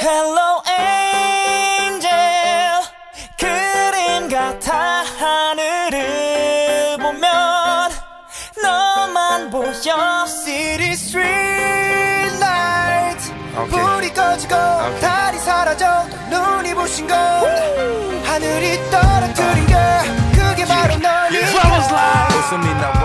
Hello angel 그림 같아 하늘을 보면 너만 보여 City Street Lights 오케이. 불이 꺼지고 달이 사라져 눈이 부신 건 하늘이 떨어뜨린 게 그게 바로 Wild Benjamin Está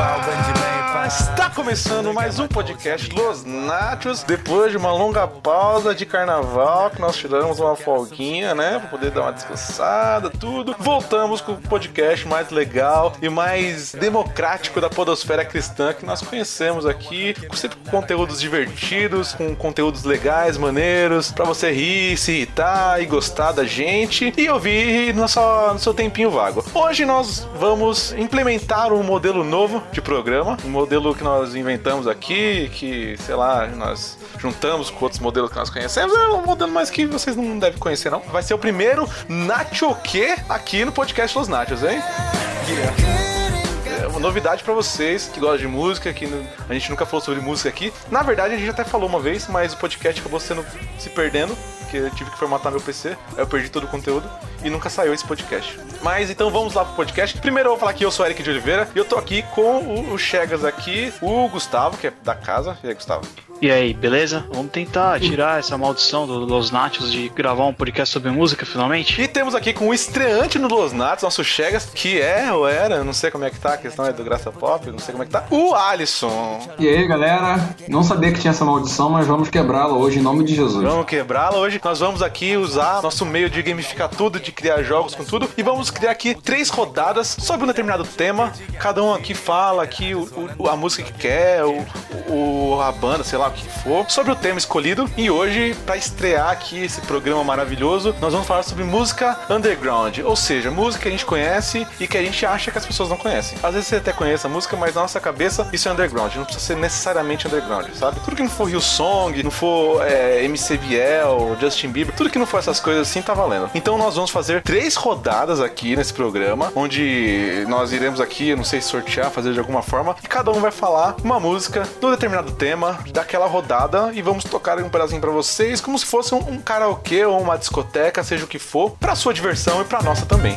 começando mais um podcast Los Nachos. Depois de uma longa pausa de carnaval, que nós tiramos uma folguinha, né? Pra poder dar uma descansada, tudo. Voltamos com o podcast mais legal e mais democrático da podosfera cristã que nós conhecemos aqui. Sempre com conteúdos divertidos, com conteúdos legais, maneiros, pra você rir, se irritar e gostar da gente e ouvir no seu, no seu tempinho vago. Hoje nós vamos implementar um modelo novo de programa, um modelo que nós inventamos aqui, que, sei lá, nós juntamos com outros modelos que nós conhecemos. É um modelo mais que vocês não devem conhecer, não. Vai ser o primeiro Nacho aqui no podcast Los Nachos, hein? Uma novidade pra vocês que gostam de música, que a gente nunca falou sobre música aqui. Na verdade, a gente até falou uma vez, mas o podcast acabou sendo se perdendo, porque eu tive que formatar meu PC, aí eu perdi todo o conteúdo e nunca saiu esse podcast. Mas então vamos lá pro podcast. Primeiro eu vou falar que eu sou Eric de Oliveira e eu tô aqui com o, o Chegas aqui, o Gustavo, que é da casa. E aí, Gustavo? E aí, beleza? Vamos tentar tirar essa maldição do Los Nachos de gravar um podcast sobre música finalmente? E temos aqui com o estreante no Los Natos, nosso Chegas, que é ou era, eu não sei como é que tá, a questão é do Graça Pop, não sei como é que tá, o Alisson. E aí, galera? Não sabia que tinha essa maldição, mas vamos quebrá-la hoje em nome de Jesus. Vamos quebrá-la hoje. Nós vamos aqui usar nosso meio de gamificar tudo, de criar jogos com tudo. E vamos criar aqui três rodadas sobre um determinado tema. Cada um aqui fala aqui o, o- a música que quer, o, o- a banda, sei lá o que for, sobre o tema escolhido. E hoje, pra estrear aqui esse programa maravilhoso, nós vamos falar sobre música underground. Ou seja, música que a gente conhece e que a gente acha que as pessoas não conhecem. Às vezes você até conhece a música, mas na nossa cabeça isso é underground. Não precisa ser necessariamente underground, sabe? Tudo que não for Hillsong, não for é, MC Biel, Justin Bieber, tudo que não for essas coisas assim tá valendo. Então nós vamos fazer três rodadas aqui nesse programa, onde nós iremos aqui, não sei se sortear, fazer de alguma forma, e cada um vai falar uma música do determinado tema daquela rodada e vamos tocar um pedacinho pra vocês, como se fosse um, um karaokê ou uma discoteca, seja o que for, pra sua diversão e pra nossa também.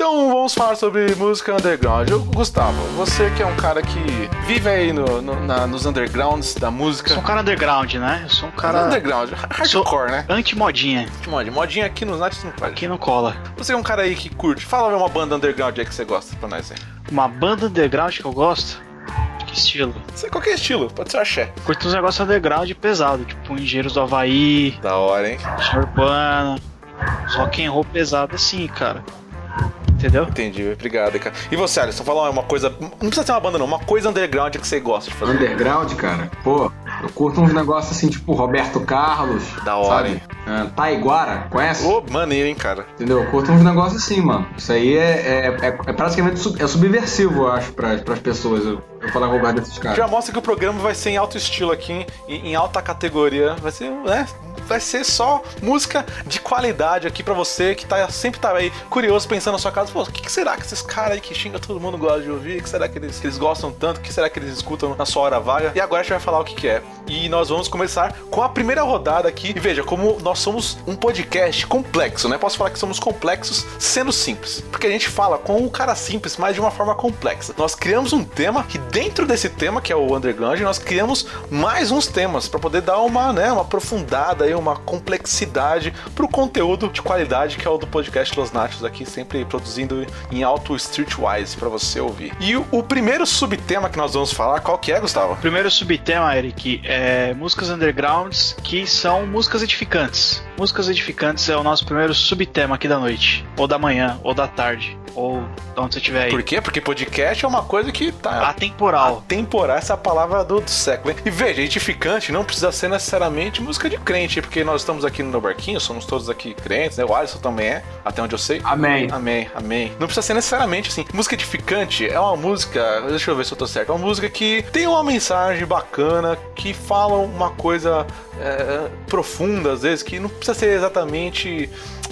Então vamos falar sobre música underground. Eu, Gustavo, você que é um cara que vive aí no- no- na- nos undergrounds da música. Eu sou um cara underground, né? Eu sou um cara Underground, hardcore, né? anti-modinha, Mod, modinha aqui nos Natos não pode. que não cola. Você é um cara aí que curte. Fala uma banda underground aí que você gosta pra nós aí. Uma banda underground que eu gosto? Que estilo? Você, qualquer estilo, pode ser axé. Curto uns negócios underground pesado, tipo Engenheiros do Havaí, Da hora, hein? Urbana, rock and roll pesado assim, cara. Entendeu? Entendi, obrigado, cara. E você, Alisson, fala uma coisa. Não precisa ser uma banda, não. Uma coisa underground que você gosta de fazer. Underground, cara? Pô, eu curto uns negócios assim, tipo Roberto Carlos. Da hora, sabe? hein? É, Taiguara, conhece? Ô, maneiro, hein, cara. Entendeu? Eu curto uns negócios assim, mano. Isso aí é, é, é- é praticamente sub- é subversivo, eu acho, pra, pras pessoas. Eu, eu falar roubar desses caras. Já mostra que o programa vai ser em alto estilo aqui, em, em alta categoria. Vai ser, né? Vai ser só música de qualidade aqui pra você que tá, sempre tá aí curioso pensando na sua casa. Pô, o que, que será que esses caras aí que xinga todo mundo gosta de ouvir? O que será que eles, que eles gostam tanto? O que será que eles escutam na sua hora vaga? E agora a gente vai falar o que, que é. E nós vamos começar com a primeira rodada aqui. E veja, como nós somos um podcast complexo, né? Posso falar que somos complexos sendo simples. Porque a gente fala com o cara simples, mas de uma forma complexa. Nós criamos um tema que dentro desse tema, que é o underground, nós criamos mais uns temas para poder dar uma, né, uma aprofundada aí, uma complexidade pro conteúdo de qualidade que é o do podcast Los Nachos aqui, sempre produzindo em alto streetwise para você ouvir. E o, o primeiro subtema que nós vamos falar, qual que é, Gustavo? Primeiro subtema, Eric, é músicas undergrounds que são músicas edificantes. Músicas edificantes é o nosso primeiro subtema aqui da noite, ou da manhã, ou da tarde, ou de onde você estiver aí. Por quê? Porque podcast é uma coisa que tá Atemporal. Temporal, essa é a palavra do, do século. hein? E veja, edificante não precisa ser necessariamente música de crente, porque nós estamos aqui no barquinho, somos todos aqui crentes, né? O Alisson também é, até onde eu sei. Amém. Amém, amém. Não precisa ser necessariamente assim. Música edificante é uma música, deixa eu ver se eu tô certo, é uma música que tem uma mensagem bacana, que fala uma coisa é, profunda, às vezes, que não precisa ser exatamente.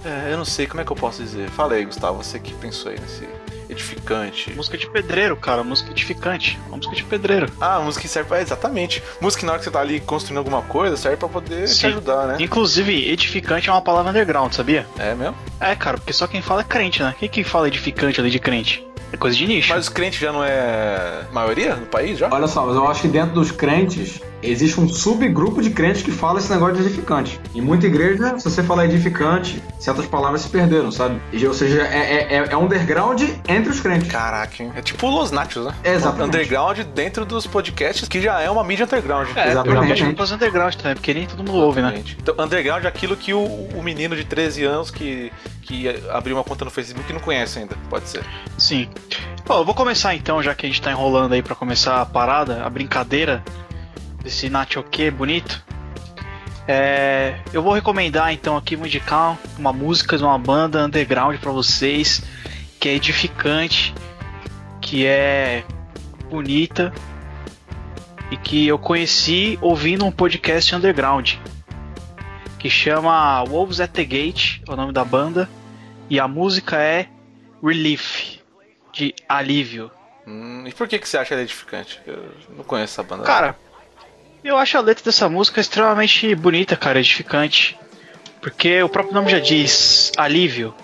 É, eu não sei, como é que eu posso dizer? Fala aí, Gustavo, você que pensou aí nesse edificante? Música de pedreiro, cara. Música edificante. Uma música de pedreiro. Ah, música que serve pra. Exatamente. Música que na hora que você tá ali construindo alguma coisa serve pra poder te Sim. ajudar, né? Inclusive, edificante é uma palavra underground, sabia? É mesmo? É, cara, porque só quem fala é crente, né? Quem que fala edificante ali de crente? É coisa de nicho. Mas os crentes já não é maioria no país já? Olha só, mas eu acho que dentro dos crentes existe um subgrupo de crentes que fala esse negócio de edificante. Em muita igreja, se você falar edificante, certas palavras se perderam, sabe? E, Ou seja, é, é, é underground entre os crentes. Caraca, hein? É tipo Los Nachos, né? É, exatamente. Underground dentro dos podcasts, que já é uma mídia underground. É, Exatamente. eu acho que underground também, porque nem todo mundo ouve, né? Então, underground é aquilo que o, o menino de 13 anos que, que abriu uma conta no Facebook não conhece ainda. Pode ser. Sim. Bom, eu vou começar então, já que a gente tá enrolando aí pra começar a parada, a brincadeira desse Nachoque bonito. É, eu vou recomendar então aqui, vou indicar uma música de uma banda underground pra vocês, que é edificante, que é bonita e que eu conheci ouvindo um podcast underground que chama Wolves at the Gate, é o nome da banda, e a música é Relief, de alívio. Hum, e por que, que você acha ela edificante? Eu não conheço essa banda. Cara, eu acho a letra dessa música extremamente bonita, cara, edificante. Porque o próprio nome já diz alívio.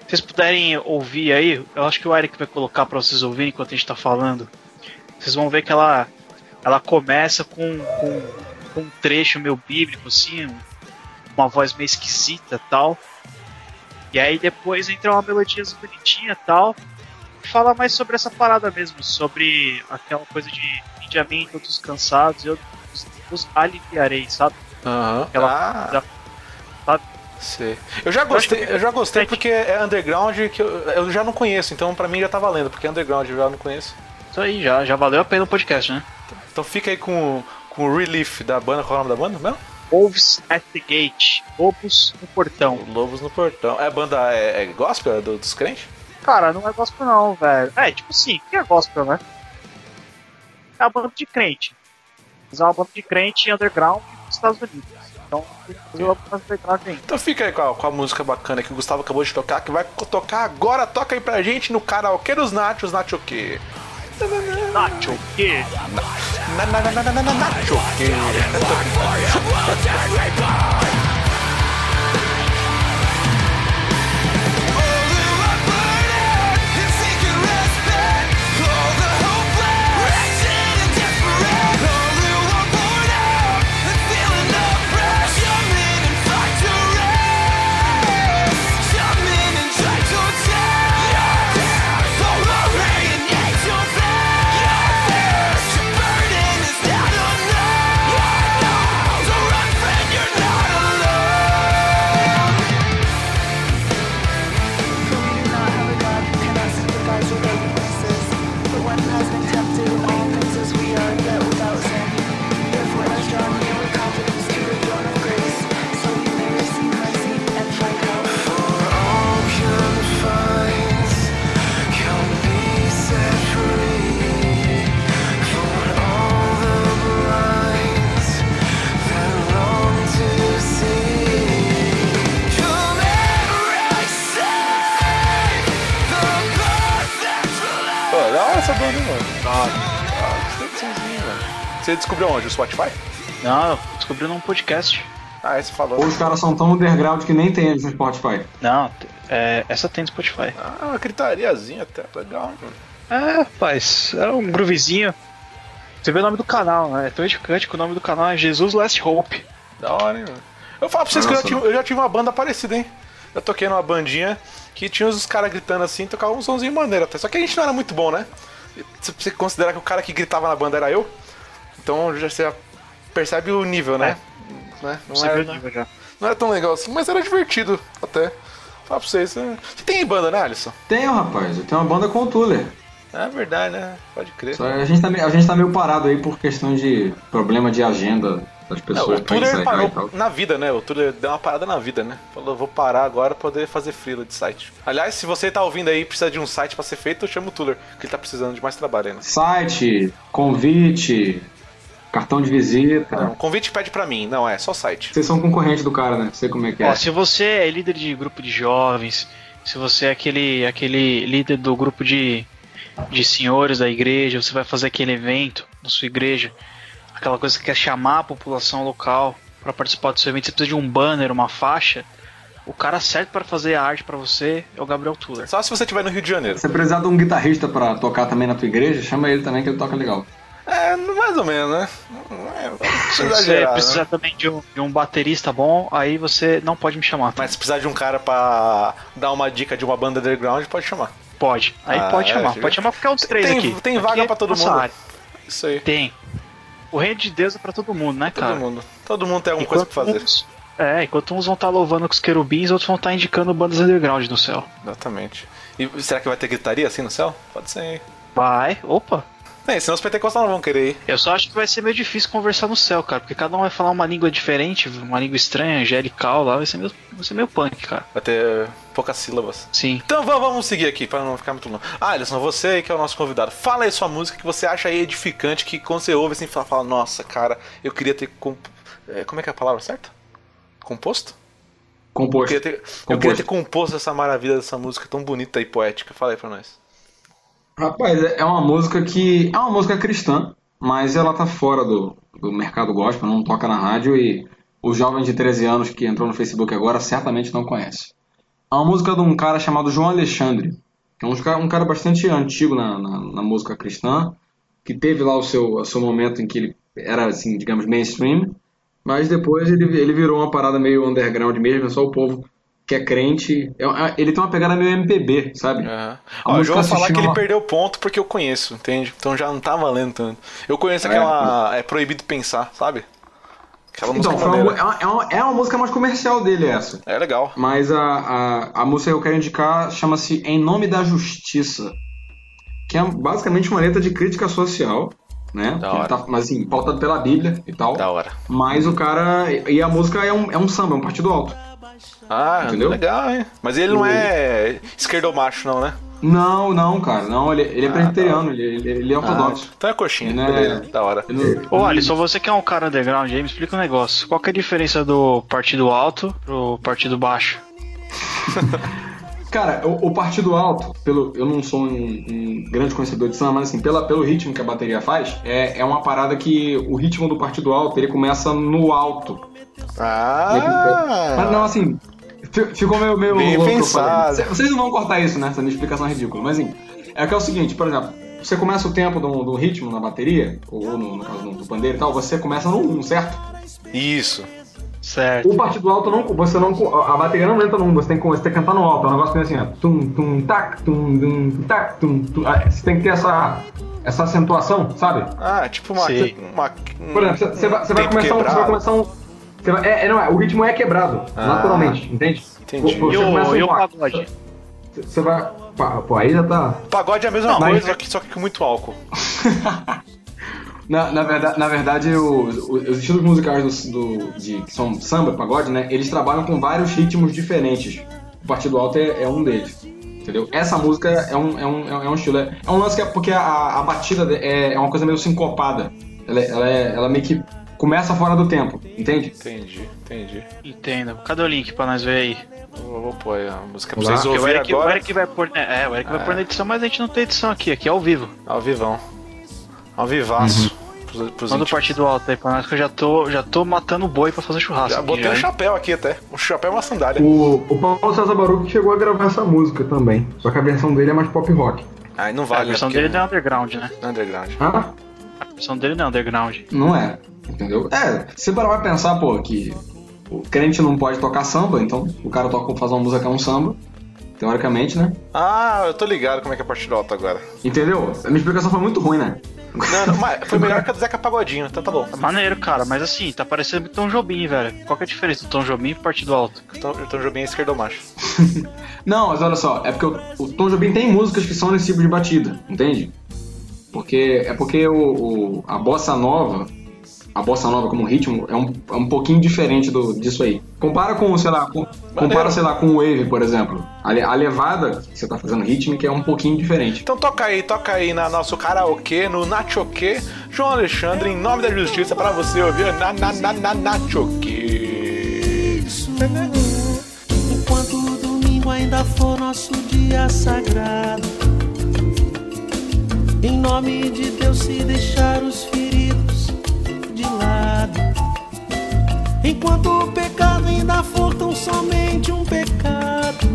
Se vocês puderem ouvir aí, eu acho que o Eric vai colocar pra vocês ouvirem enquanto a gente tá falando. Vocês vão ver que ela, ela começa com, com, com um trecho meio bíblico, assim, um- uma voz meio esquisita tal. E aí depois entra uma melodia bonitinha tal. E fala mais sobre essa parada mesmo, sobre aquela coisa de vinde a mim todos cansados, eu os, os aliviarei, sabe? Aham. Aquela Ah, da- sabe? sei. Eu já gostei, eu já gostei porque é underground que eu, eu já não conheço, então pra mim já tá valendo, porque é underground eu já não conheço. Isso aí, já, já valeu a pena o podcast, né? Então fica aí com, com o Relief da banda, qual é o nome da banda mesmo? Wolves at the Gate, Lobos no Portão. Lobos no Portão. É a banda é, é gospel é do- dos crentes? Cara, não é gospel não, velho. É, tipo assim, o que é gospel, né? É uma banda de crente. Mas é uma banda de crente underground dos Estados Unidos. Então, que ainda. Então fica aí com a, com a música bacana que o Gustavo acabou de tocar, que vai tocar agora, toca aí pra gente no karaokê dos Nachos, Nacho o quê? Nacho, na, Nacho o Você descobriu onde? O Spotify? Não, eu descobri num podcast. Ah, esse falou. Ou os caras são tão underground que nem tem eles no Spotify. Não, é, essa tem no Spotify. Ah, uma gritariazinha até. Legal, mano. É, rapaz, é um groovezinho. Você vê o nome do canal, né? É tão edificante que o nome do canal é Jesus Last Hope. Da hora, hein, mano. Eu falo pra vocês que eu já, Nossa. tive, eu já tive uma banda parecida, hein? Eu toquei numa bandinha que tinha os caras gritando assim, tocava um somzinho maneiro até. Só que a gente não era muito bom, né? Se você considerar que o cara que gritava na banda era eu, então já você já percebe o nível, né? né? Não, era, viu o nível já. não era tão legal assim, mas era divertido até. Fala pra vocês. é- Você tem banda, né, Alisson? Tenho, rapaz. Eu tenho uma banda com o Tuller. É verdade, né? Pode crer. Só a gente, tá, meio- a gente tá meio parado aí por questão de problema de agenda das Não, pessoas o pra Tuller e parou na vida, né? O Tuller deu uma parada na vida, né? Falou, vou parar agora pra poder fazer freela de site. Aliás, se você tá ouvindo aí e precisa de um site pra ser feito, eu chamo o Tuller, que ele tá precisando de mais trabalho aí, né? Site, convite, cartão de visita. Não, convite pede pra mim, não é, só site. Vocês são concorrentes do cara, né? Sei como é que é. Ó, se você é líder de grupo de jovens, Se você é aquele, aquele líder do grupo de, de senhores da igreja, você vai fazer aquele evento na sua igreja, aquela coisa que quer chamar a população local para participar do seu evento, você precisa de um banner, uma faixa. O cara certo para fazer a arte para você é o Gabriel Tuller. Só se você estiver no Rio de Janeiro. Se você precisar de um guitarrista pra tocar também na tua igreja, chama ele também que ele toca legal. É, mais ou menos, né? É, precisa você exagerar, precisar né? também de um, de um baterista bom, aí você não pode me chamar. Mas se precisar de um cara pra dar uma dica de uma banda underground, pode chamar. Pode. Aí Ah, pode é, chamar. Pode chamar qualquer um dos três Tem- aqui. tem vaga é pra todo mundo. área. Isso aí. Tem. O reino de Deus é pra todo mundo, né, Todo cara? mundo. Todo mundo tem alguma coisa pra fazer. Uns, é, enquanto uns vão estar louvando com os querubins, outros vão estar indicando bandas underground no céu. Exatamente. E será que vai ter gritaria assim no céu? Pode ser, hein? Vai, opa. É, senão os pentecostais não vão querer ir. Eu só acho que vai ser meio difícil conversar no céu, cara, porque cada um vai falar uma língua diferente, uma língua estranha, angelical lá, vai ser meio, vai ser meio punk, cara. Vai ter poucas sílabas. Sim. Então vamos, vamos seguir aqui, para não ficar muito longo. Ah, Alisson, você aí que é o nosso convidado. Fala aí sua música que você acha aí edificante, que quando você ouve assim, fala, fala nossa, cara, eu queria ter... Comp... é, como é que é a palavra certa? Composto? Eu Composto. queria, ter, eu queria ter composto essa maravilha dessa música tão bonita e poética. Fala aí pra nós. Rapaz, é é uma música que. É uma música cristã, mas ela tá fora do, do mercado gospel, não toca na rádio e os jovens de 13 anos que entrou no Facebook agora certamente não conhecem. É uma música de um cara chamado João Alexandre, que é um cara, um cara bastante antigo na, na, na música cristã, que teve lá o seu, o seu momento em que ele era, assim, digamos, mainstream, mas depois ele, ele virou uma parada meio underground mesmo, só o povo que é crente. É- é- ele tem uma pegada meio MPB, sabe? A Ó, eu música vou falar que ele perdeu ponto porque eu conheço, entende? Então já não tá valendo tanto. Eu conheço aquela. É, proibido pensar, sabe? Aquela música Então, uma, é, uma, é, uma, é música mais comercial dele essa. É legal. Mas a, a, a música que eu quero indicar chama-se Em Nome da Justiça. Que é basicamente uma letra de crítica social, né? Tá, mas assim, pautado pela Bíblia e tal. Da hora. Mas o cara. E a música é um, é um samba, é um partido alto. Ah, Entendeu? legal, hein? Mas ele não é esquerdomacho, não, né? Não, não, cara. Não, ele, ele é presbiteriano, ele, ele, ele é ortodoxo. Então é coxinha, é- beleza. Da hora. Ô, Alisson, você que é um cara underground aí, me explica um negócio. Qual que é a diferença do partido alto pro partido baixo? Cara, o, o partido alto, pelo, eu não sou um, um grande conhecedor de samba, mas assim, pela, pelo ritmo que a bateria faz, é, é uma parada que o ritmo do partido alto, ele começa no alto. Ah! Mas não, assim, ficou meio, meio Bem louco pensado. Vocês não vão cortar isso, né? Essa minha explicação é ridícula. Mas assim, é que é o seguinte, por exemplo, você começa o tempo do, do ritmo na bateria, ou no, no caso do pandeiro e tal, você começa no 1, certo? Isso. Certo. O partido alto não, você não, a bateria não entra no 1, você tem, que- você tem que cantar no alto, é um negócio que assim, ó, tum, tum, tac, tum, tum, tac, tum, tum. Ah, Você tem que ter essa, essa acentuação, sabe? Ah, tipo uma. Sei. uma Por exemplo, você- você vai, você vai começar um, você vai começar um, é, é, não, é, o ritmo é quebrado, Ah, naturalmente, entende? entendi. Você E o, e o pagode? Você vai. Pô, aí já tá. Pagode é a mesma Não, mas- coisa, só que, só que com muito álcool. Na, na verdade, na verdade os, os estilos musicais do, do- de, que são samba, pagode, né? Eles trabalham com vários ritmos diferentes. O Partido Alto é, é um deles. Entendeu? Essa música é um, é um, é um estilo. É é um lance que é porque a, a batida é, é uma coisa meio sincopada. Ela, é- ela, é, ela meio que começa fora do tempo, entende? Entendi, entendi. Entenda. Cadê o link pra nós ver aí? Vou, vou pôr aí a música pra vocês Porque o ouvirem Eric, o agora. Eric vai pôr. né, É, o Eric vai pôr na edição, mas a gente não tem edição aqui, aqui é ao vivo. Ao vivão. Ao vivaço. Pros, pros Manda o partido alto aí pra nós que eu já tô, já tô matando o boi pra fazer churrasco. Já aqui botei já, um hein? chapéu aqui até. Um chapéu e uma sandália. O, o Paulo César Baruch chegou a gravar essa música também. Só que a versão dele é mais pop rock. Ai, não É, vale. a versão né, porque dele é underground, né? é underground. Ah? A versão dele não é underground. Não é, entendeu? É, você parar pra pensar, pô, que o crente não pode tocar samba, então o cara toca fazer uma música que é um samba, teoricamente, né? Ah, eu tô ligado como é que é partido alto agora. Entendeu? A minha explicação foi muito ruim, né? Não, não, mas foi melhor que a do Zeca Pagodinho, então tá bom. Maneiro, cara, mas assim, tá parecendo Tom Jobim, velho. Qual que é a diferença do Tom Jobim pro partido alto? Então, então Jobim é esquerdomacho. Não, mas olha só, é porque o, o Tom Jobim tem músicas que são nesse tipo de batida, entende? Porque é porque o, o- a bossa nova, a bossa nova como ritmo é um, é um pouquinho diferente do, disso aí. Compara com, sei lá, com, compara, sei lá, com o wave, por exemplo. A, a levada que você tá fazendo rítmica é um pouquinho diferente. Então toca aí, toca aí na nosso karaokê, no Nachoquê, João Alexandre, em nome da justiça, pra você ouvir na na na na Nachoquê. Enquanto o domingo ainda for nosso dia sagrado. Em nome de Deus, se deixar os feridos de lado. Enquanto o pecado ainda for tão somente um pecado.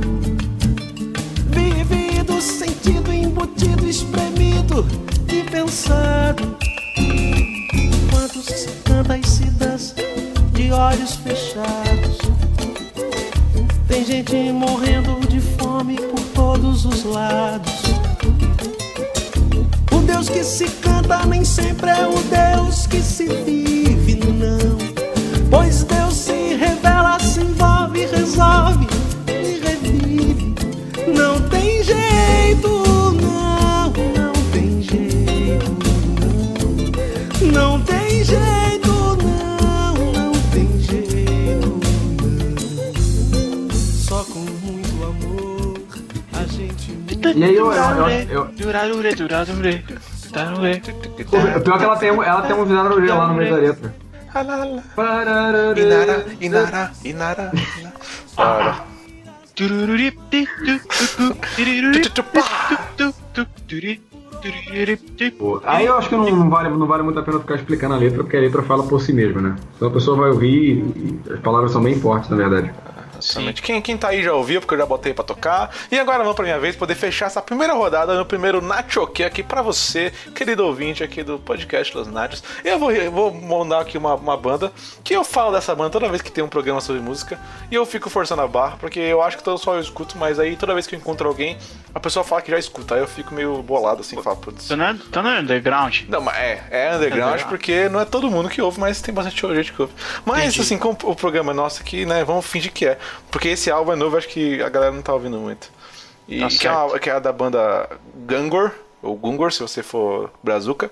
Vivido, sentido, embutido, espremido e pensado. Enquanto se canta e se dança de olhos fechados. Tem gente morrendo de fome por todos os lados. O Deus que se canta nem sempre é o Deus que se vive, não. Pois Deus se revela, se envolve, resolve e revive. Não tem jeito, não, não tem jeito, não. Não tem jeito, não, não tem jeito, não. Só com muito amor a gente E aí eu, eu, eu, eu, Durarure. o pior é que ela tem, ela tem um virarure lá no meio da letra. Inara, Inara, Inara. Para. Aí eu acho que não, não vale, não vale muito a pena ficar explicando a letra, porque a letra fala por si mesma, né? Então a pessoa vai ouvir e, e as palavras são bem fortes, na verdade. Exatamente. Quem, quem tá aí já ouviu, porque eu já botei pra tocar. E agora vamos pra minha vez poder fechar essa primeira rodada no primeiro Nachoque aqui pra você, querido ouvinte aqui do podcast Los Nachos. Eu vou, eu vou mandar aqui uma, uma banda que eu falo dessa banda toda vez que tem um programa sobre música e eu fico forçando a barra, porque eu acho que todo só eu escuto, mas aí toda vez que eu encontro alguém, a pessoa fala que já escuta. Aí eu fico meio bolado assim, falo, putz. Tá no, tá no underground. Não, mas é, é underground Underground. porque não é todo mundo que ouve, mas tem bastante gente que ouve. Mas Entendi. assim, como o programa é nosso aqui, né, vamos fingir que é. Porque esse álbum é novo, acho que a galera não tá ouvindo muito. E Tá que, é uma- que é a da banda Gungor, ou Gungor, se você for brazuca.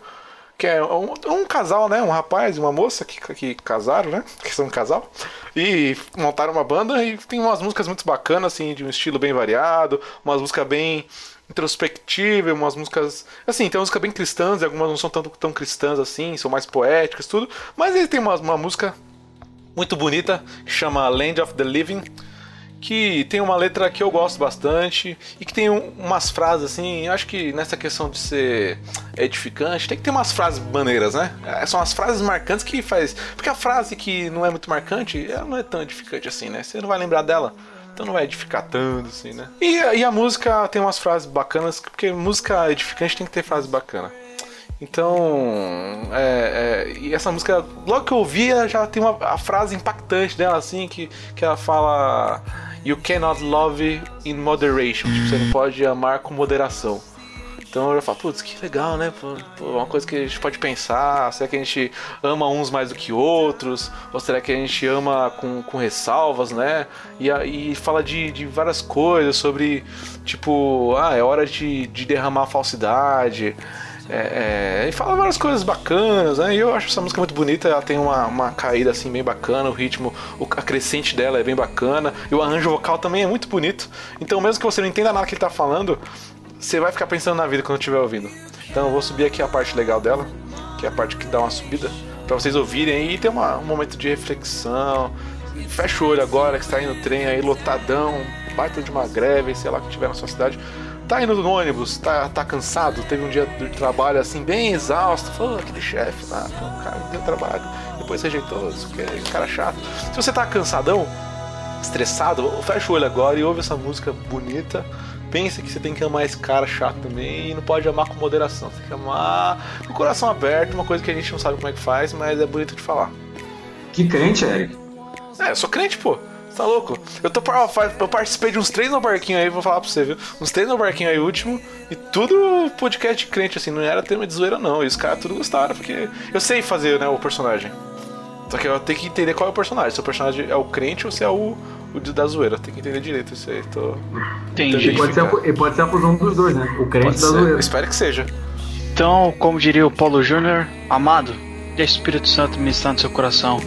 Que é um, um casal, né? Um rapaz e uma moça que, que casaram, né? Que são um casal. E montaram uma banda e tem umas músicas muito bacanas, assim, de um estilo bem variado, umas músicas bem introspectivas, umas músicas. Assim, tem músicas bem cristãs, e algumas não são tanto tão cristãs assim, são mais poéticas, tudo. Mas ele tem uma, uma música muito bonita que chama Land of the Living, que tem uma letra que eu gosto bastante e que tem um- umas frases assim. Acho que nessa questão de ser edificante tem que ter umas frases maneiras, né? É, São as frases marcantes que faz. Porque a frase que não é muito marcante, ela não é tão edificante assim, né? Você não vai lembrar dela. Então não vai edificar tanto, assim, né? E, e a música tem umas frases bacanas, porque música edificante tem que ter frase bacana. Então, é, é, e essa música, logo que eu ouvi, ela já tem uma a frase impactante dela, assim, que, que ela fala: You cannot love in moderation. Tipo, você não pode amar com moderação. Então eu já falo, putz, que legal, né? Pô, uma coisa que a gente pode pensar. Será que a gente ama uns mais do que outros? Ou será que a gente ama com, com ressalvas, né? E, e fala de, de várias coisas sobre, tipo, ah, é hora de, de derramar falsidade. É, é, e fala várias coisas bacanas, né? E eu acho essa música muito bonita, ela tem uma, uma caída assim bem bacana, o ritmo, o, a crescente dela é bem bacana, e o arranjo vocal também é muito bonito. Então, mesmo que você não entenda nada que ele tá falando, você vai ficar pensando na vida quando estiver ouvindo. Então, eu vou subir aqui a parte legal dela, que é a parte que dá uma subida, pra vocês ouvirem e ter uma- um momento de reflexão. Fecha o olho agora que você tá indo no trem aí, lotadão, baita de uma greve, sei lá o que tiver na sua cidade. Tá indo no ônibus, tá, tá cansado, teve um dia de trabalho assim, bem exausto, falou, aquele chefe lá, pô, o cara deu trabalho, depois rejeitou, isso que é cara chato. Se você tá cansadão, estressado, fecha o olho agora e ouve essa música bonita. Pense que você tem que amar esse cara chato também e não pode amar com moderação. Você tem que amar com o coração aberto, uma coisa que a gente não sabe como é que faz, mas é bonito de falar. Que crente, Eric. É, eu sou crente, pô. Tá louco? Eu, tô, eu participei de uns três no barquinho aí, vou falar pra você, viu? Uns três no barquinho aí último, e tudo podcast de crente, assim, não era tema de zoeira, não. E os caras tudo gostaram, porque eu sei fazer, né, o personagem. Só que eu tenho que entender qual é o personagem. Se o personagem é o crente ou se é o, o de- da zoeira. Tem que entender direito isso aí. Tô... Entendi. E pode, ser, a- e pode ser a fusão dos dois, né? O crente Pode da ser. zoeira. Espero que seja. Então, como diria o Paulo Júnior, amado, deixe o Espírito Santo ministrar no seu coração.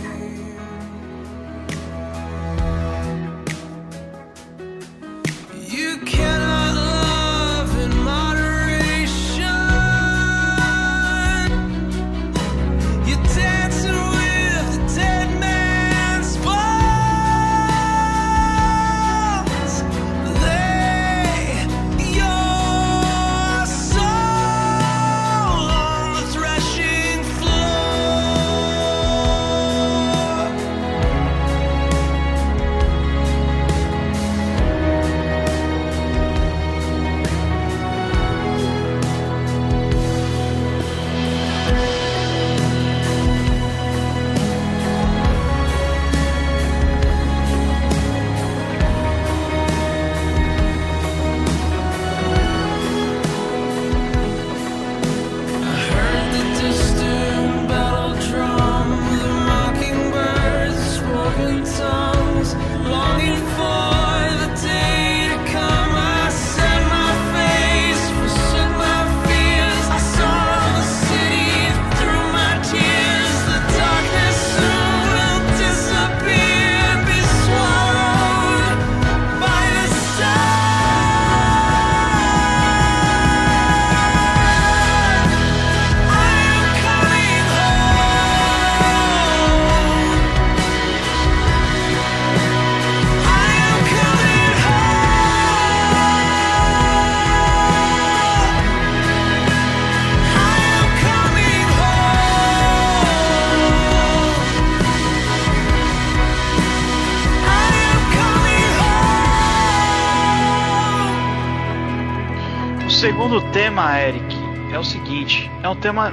Tema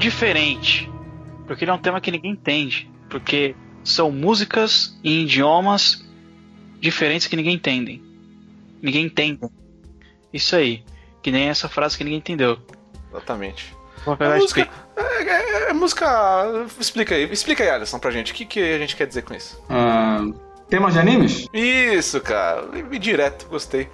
diferente. Porque ele é um tema que ninguém entende. Porque são músicas em idiomas diferentes que ninguém entende. Ninguém entende. Isso aí. Que nem essa frase que ninguém entendeu. Exatamente. É música, é, é- é música. Explica aí, explica aí, Alisson, pra gente. O que, que a gente quer dizer com isso? Ah, temas de animes? Isso, cara. Direto, gostei.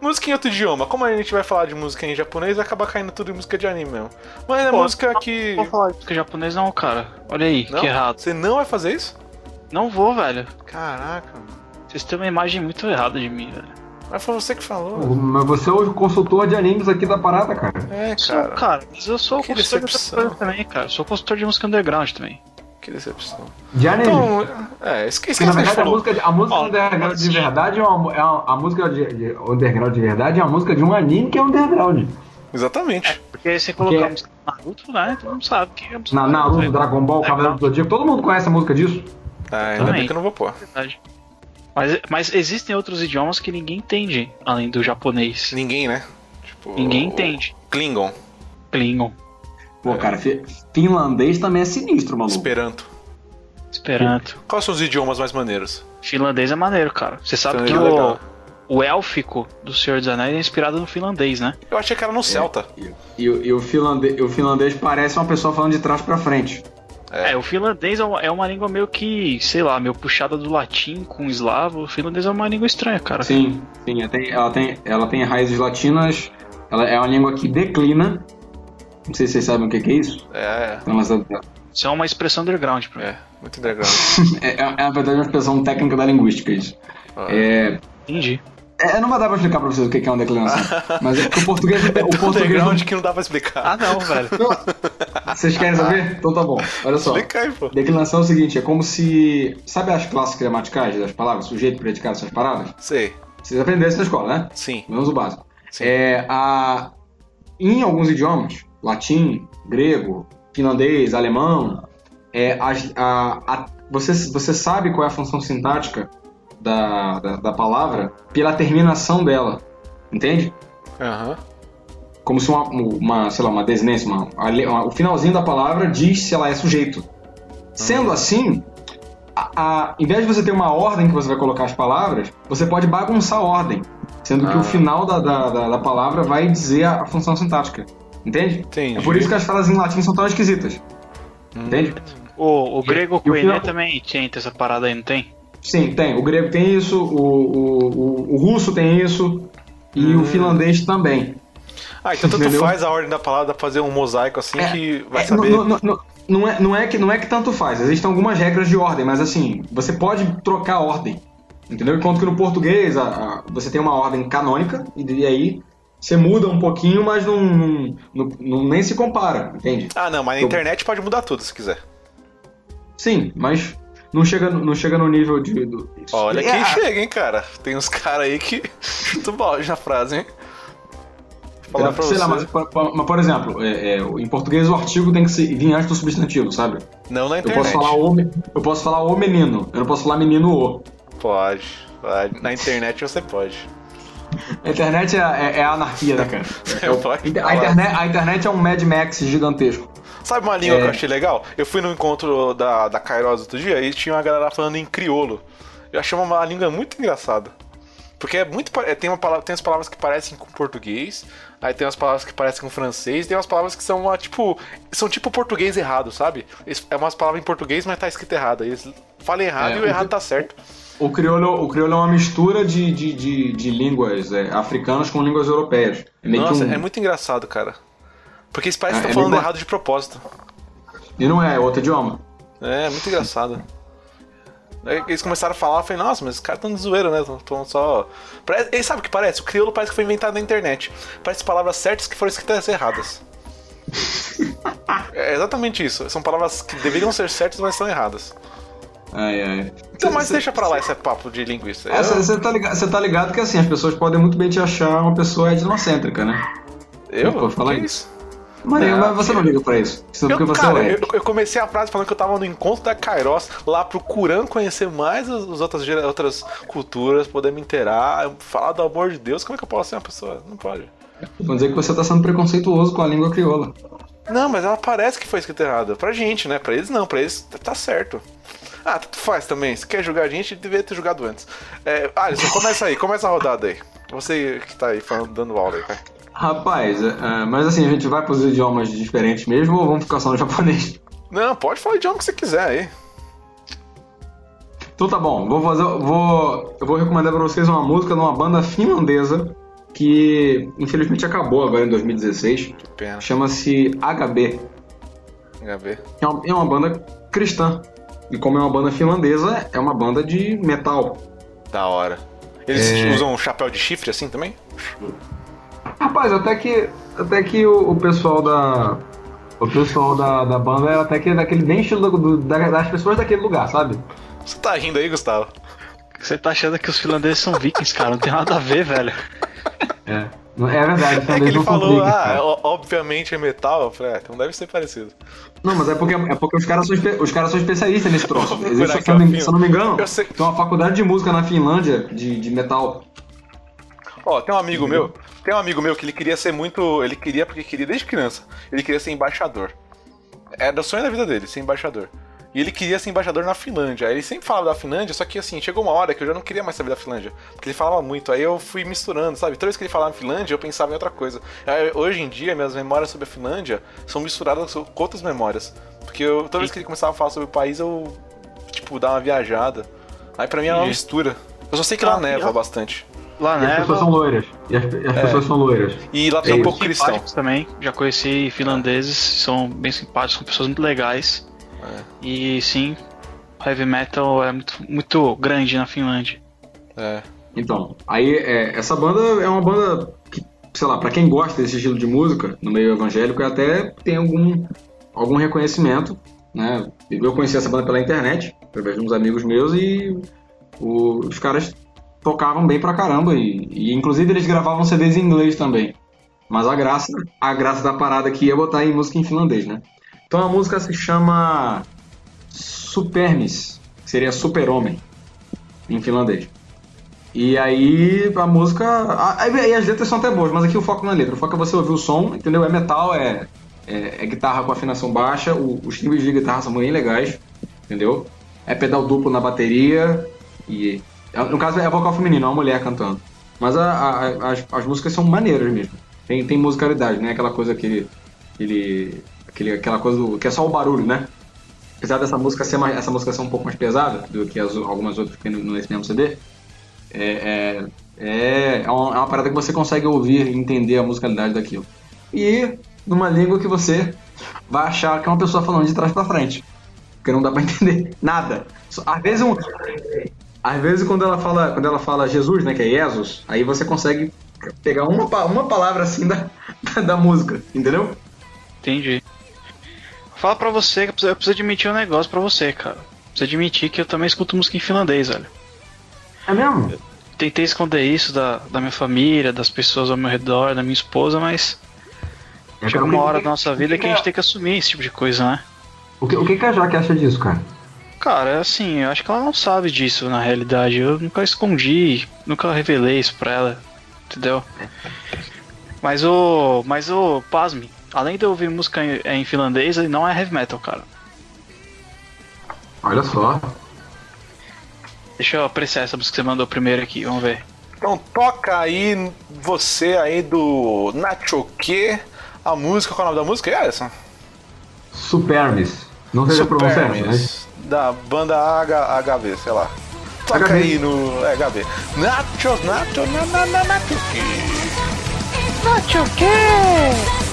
Música em outro idioma. Como a gente vai falar de música em japonês, vai acabar caindo tudo em música de anime mesmo. Mas é Pô, música que. Não vou falar de música japonês, não, cara. Olha aí, Não? que errado. Você não vai fazer isso? Não vou, velho. Caraca, mano. Vocês têm uma imagem muito errada de mim, velho. Mas foi você que falou. Mas você é o consultor de animes aqui da parada, cara. É, Sou, cara. cara, mas eu sou Que consultor de também, cara. Eu sou consultor de música underground também. Que decepção. De anime. Então, é, esquece na gente verdade, a falou. música, de- a música Ó, underground de assim. verdade é uma, é uma- a música de, de underground de verdade é a música de um anime que é underground. Exatamente. Porque se colocar Porque- a música Naruto, né? Todo mundo sabe que é a música Na do Naruto, né? Dragon Ball, É, Cavaleiro do Zodíaco, todo mundo conhece a música disso? Ah, ainda bem que eu não vou pôr. verdade. Mas, mas existem outros idiomas que ninguém entende, além do japonês. Ninguém, né? Tipo, Ninguém o- entende. Klingon, Klingon, Pô, cara, fi- finlandês também é sinistro, maluco. Esperanto. Esperanto. Quais são os idiomas mais maneiros? Finlandês é maneiro, cara. Você sabe que é o, o élfico do Senhor dos Anéis é inspirado no finlandês, né? Eu achei que era no Celta. E, o- e o, finlandês, o finlandês parece uma pessoa falando de trás pra frente. É. É, o finlandês é uma, é uma língua meio que, sei lá, meio puxada do latim com o eslavo. O finlandês é uma língua estranha, cara. Sim, sim, ela tem, ela tem, ela tem raízes latinas, ela é uma língua que declina. Não sei se vocês sabem o que é isso. É, mas é, Isso é uma expressão underground pra mim. é, muito underground. é, é, na verdade uma expressão técnica da linguística isso. Ah. É, Entendi. é, não vai dar pra explicar pra vocês o que é uma declinação. mas é porque o português, o Tão português underground que não dá pra explicar. Ah, não, velho. Não. Vocês querem saber? Então tá bom. Olha só. Explica aí, pô. Declinação é o seguinte, é como se. Sabe as classes gramaticais das palavras? Sujeito, predicado, essas paradas? Sei. Vocês aprenderam isso na escola, né? Sim. Menos o básico. Sim. É, a, em alguns idiomas, latim, grego, finlandês, alemão, é, as- a, a- você, você sabe qual é a função sintática da, da, da palavra pela terminação dela. Entende? Aham. Como se uma, uma sei lá, uma desinência, uma, a le- uma- o finalzinho da palavra diz se ela é sujeito. Sendo assim, a, a, em vez de você ter uma ordem que você vai colocar as palavras, você pode bagunçar a ordem. Sendo que Ah. o final da, da, da- da palavra vai dizer a, a função sintática. Entende? Entendi. É por isso que as frases em latim são tão esquisitas. Entende? O, o grego E final- também tinha essa parada aí, não tem? Sim, tem. O grego tem isso, o, o, o, o russo tem isso, e o finlandês também. Ah, então tanto Entendeu? faz a ordem da palavra, fazer um mosaico assim que vai É, saber. Não, não- não- não é, não, é que, não é que tanto faz, existem algumas regras de ordem, mas assim, você pode trocar a ordem. Entendeu? Enquanto que no português a- a- você tem uma ordem canônica, e, e aí você muda um pouquinho, mas não, não- não- não- nem se compara, entende? Ah, não, mas na Eu- internet pode mudar tudo se quiser. Sim, mas não chega, no- não chega no nível de. do- Olha quem a- chega, hein, cara. Tem uns caras aí que chutam balde na frase, hein? Falar pra sei você. lá, mas, mas, por exemplo, é, é, em português o artigo tem que ser, vir antes do substantivo, sabe? Não na Eu internet. posso falar o, eu posso falar o menino, eu não posso falar menino o. Pode, pode. Na internet você pode. A internet é, é- é a anarquia, né, cara? É o- Pode a, internet, a internet é um Mad Max gigantesco. Sabe uma língua É. que eu achei legal? Eu fui no encontro da, da Kairos outro dia e tinha uma galera falando em criolo. Eu achei uma língua muito engraçada. Porque é muito. é, Tem, uma palavra, tem as palavras que parecem com português, aí tem umas palavras que parecem com francês, tem umas palavras que são uma, tipo. São tipo português errado, sabe? É umas palavras em português, mas tá escrito errado. Eles falam errado É, e o errado tá certo. O crioulo, o crioulo é uma mistura de, de, de, de línguas é, africanas com línguas europeias. É meio Nossa, que um- é muito engraçado, cara. Porque eles parecem É, que é estão falando meio- errado de propósito. E não é, é outro idioma. É, muito engraçado. Aí eles começaram a falar, eu falei, nossa, mas os caras estão de zoeira, né? Estão só. Parece... Eles sabem o que parece? O crioulo parece que foi inventado na internet. Parece palavras certas que foram escritas erradas. é exatamente isso. São palavras que deveriam ser certas, mas são erradas. Ai, ai. Então, mas deixa pra lá esse papo de linguista. É, Eu- Você tá, ligado, cê tá ligado que assim, as pessoas podem muito bem te achar uma pessoa etnocêntrica, né? Eu? Pode falar Que isso. Mas, Não, mas você não liga pra isso. Isso é porque Eu, você cara, é eu, eu comecei a frase falando que eu tava no encontro da Kairos, lá procurando conhecer mais as, as outras, outras culturas, poder me inteirar, falar do amor de Deus. Como é que eu posso ser uma pessoa? Não pode. Vão dizer que você tá sendo preconceituoso com a língua crioula. Não, mas ela parece que foi escrita errada. Pra gente, né? Pra eles não, pra eles tá certo. Ah, tanto faz também. Se quer julgar a gente, deveria ter julgado antes. É, Alisson, começa aí, começa a rodada aí. Você que tá aí falando, dando aula aí, vai. Rapaz, é, é, mas assim, a gente vai pros idiomas diferentes mesmo ou vamos ficar só no japonês? Não, pode falar o idioma que você quiser aí. Então tá bom, vou fazer. Vou, eu vou recomendar pra vocês uma música de uma banda finlandesa que infelizmente acabou agora em 2016. Que pena. Chama-se HB. HB. É uma, é uma banda cristã. E como é uma banda finlandesa, é uma banda de metal. Da hora. Eles É. usam um chapéu de chifre assim também? Rapaz, até que, até que o, o pessoal da. O pessoal da, da banda é até que daquele bem estilo do- do- da- das pessoas daquele lugar, sabe? Você tá rindo aí, Gustavo? Você tá achando que os finlandeses são vikings, cara? Não tem nada a ver, velho. É. Não- É verdade, É que ele falou, vikings, ah, obviamente é metal. Eu falei, ah, então deve ser parecido. Não, mas é porque, é porque os, caras são, os caras são especialistas nesse troço. Existe, se, eu não se eu não me engano, sei- tem uma faculdade de música na Finlândia de, de metal. Ó, tem um amigo meu, tem um amigo meu que ele queria ser muito. Ele queria, porque queria desde criança, ele queria ser embaixador. Era o sonho da vida dele, ser embaixador. E ele queria ser embaixador na Finlândia. Aí Ele sempre falava da Finlândia, só que assim, chegou uma hora que eu já não queria mais saber da Finlândia. Porque ele falava muito, aí eu fui misturando, sabe? Toda vez que ele falava Finlândia, eu pensava em outra coisa. Aí, hoje em dia, minhas memórias sobre a Finlândia são misturadas com outras memórias. Porque eu- toda vez que ele começava a falar sobre o país, eu, tipo, dava uma viajada. Aí pra mim é uma mistura. Eu só sei que lá Ah, neva e- bastante. Lá E as pessoas são neva, loiras. E as, e as É. pessoas são loiras. E lá tem um É pouco cristão. simpáticos também. Já conheci finlandeses, são bem simpáticos, são pessoas muito legais. E sim, heavy metal é muito, muito grande na Finlândia. É. Então, aí é, essa banda é uma banda que, sei lá, pra quem gosta desse estilo de música, no meio evangélico, até tem algum, algum reconhecimento, né? Eu conheci essa banda pela internet, através de uns amigos meus, e o- os caras tocavam bem pra caramba, e, e inclusive eles gravavam CDs em inglês também. Mas a graça, a graça da parada aqui é botar em música em finlandês, né? Então a música se chama Supermis, que seria super-homem em finlandês. E aí a música. a- Aí as letras são até boas, mas aqui o foco não é letra. O foco é você ouvir o som, entendeu? É metal, é, é, é guitarra com afinação baixa, o- os timbres de guitarra são bem legais, entendeu? É pedal duplo na bateria e. é- No caso é vocal feminino, é uma mulher cantando. Mas a- a- as, as músicas são maneiras mesmo. Tem, tem musicalidade, né? Aquela coisa que. Aquele, aquele, aquela coisa do, que é só o barulho, né? Apesar dessa música ser mais, essa música ser um pouco mais pesada do que as, algumas outras que tem nesse mesmo CD, é, é, é, é uma, é uma parada que você consegue ouvir e entender a musicalidade daquilo. E numa língua que você vai achar que é uma pessoa falando de trás pra frente. Porque não dá pra entender nada. Às vezes um. Às vezes quando ela fala, quando ela fala Jesus, né, que é Jesus, aí você consegue pegar uma, uma palavra assim da, da, da música, entendeu? Entendi. Fala pra você que eu preciso, eu preciso admitir um negócio pra você, cara. Preciso admitir que eu também escuto música em finlandês, velho. É mesmo? Tentei esconder isso da, da minha família, das pessoas ao meu redor, da minha esposa, mas chega uma hora da nossa vida que a gente tem que assumir esse tipo de coisa, né? O que, o que que a Jaque acha disso, cara? Cara, é assim, eu acho que ela não sabe disso na realidade. Eu nunca escondi, nunca revelei isso pra ela, entendeu? Mas o. Mas o. Pasme, além de eu ouvir música em, em finlandês, ele não é heavy metal, cara. Olha só. Deixa eu apreciar essa música que você mandou primeiro aqui, vamos ver. Então toca aí você aí do Nachoque, a música, qual é o nome da música? É essa? Supermis. Não sei se é pronunciar, mas. Supermis, da banda H, HV, sei lá. Toca HV. aí no é, HV. Nachos, nacho, na, na, na, Nachoque. Oisin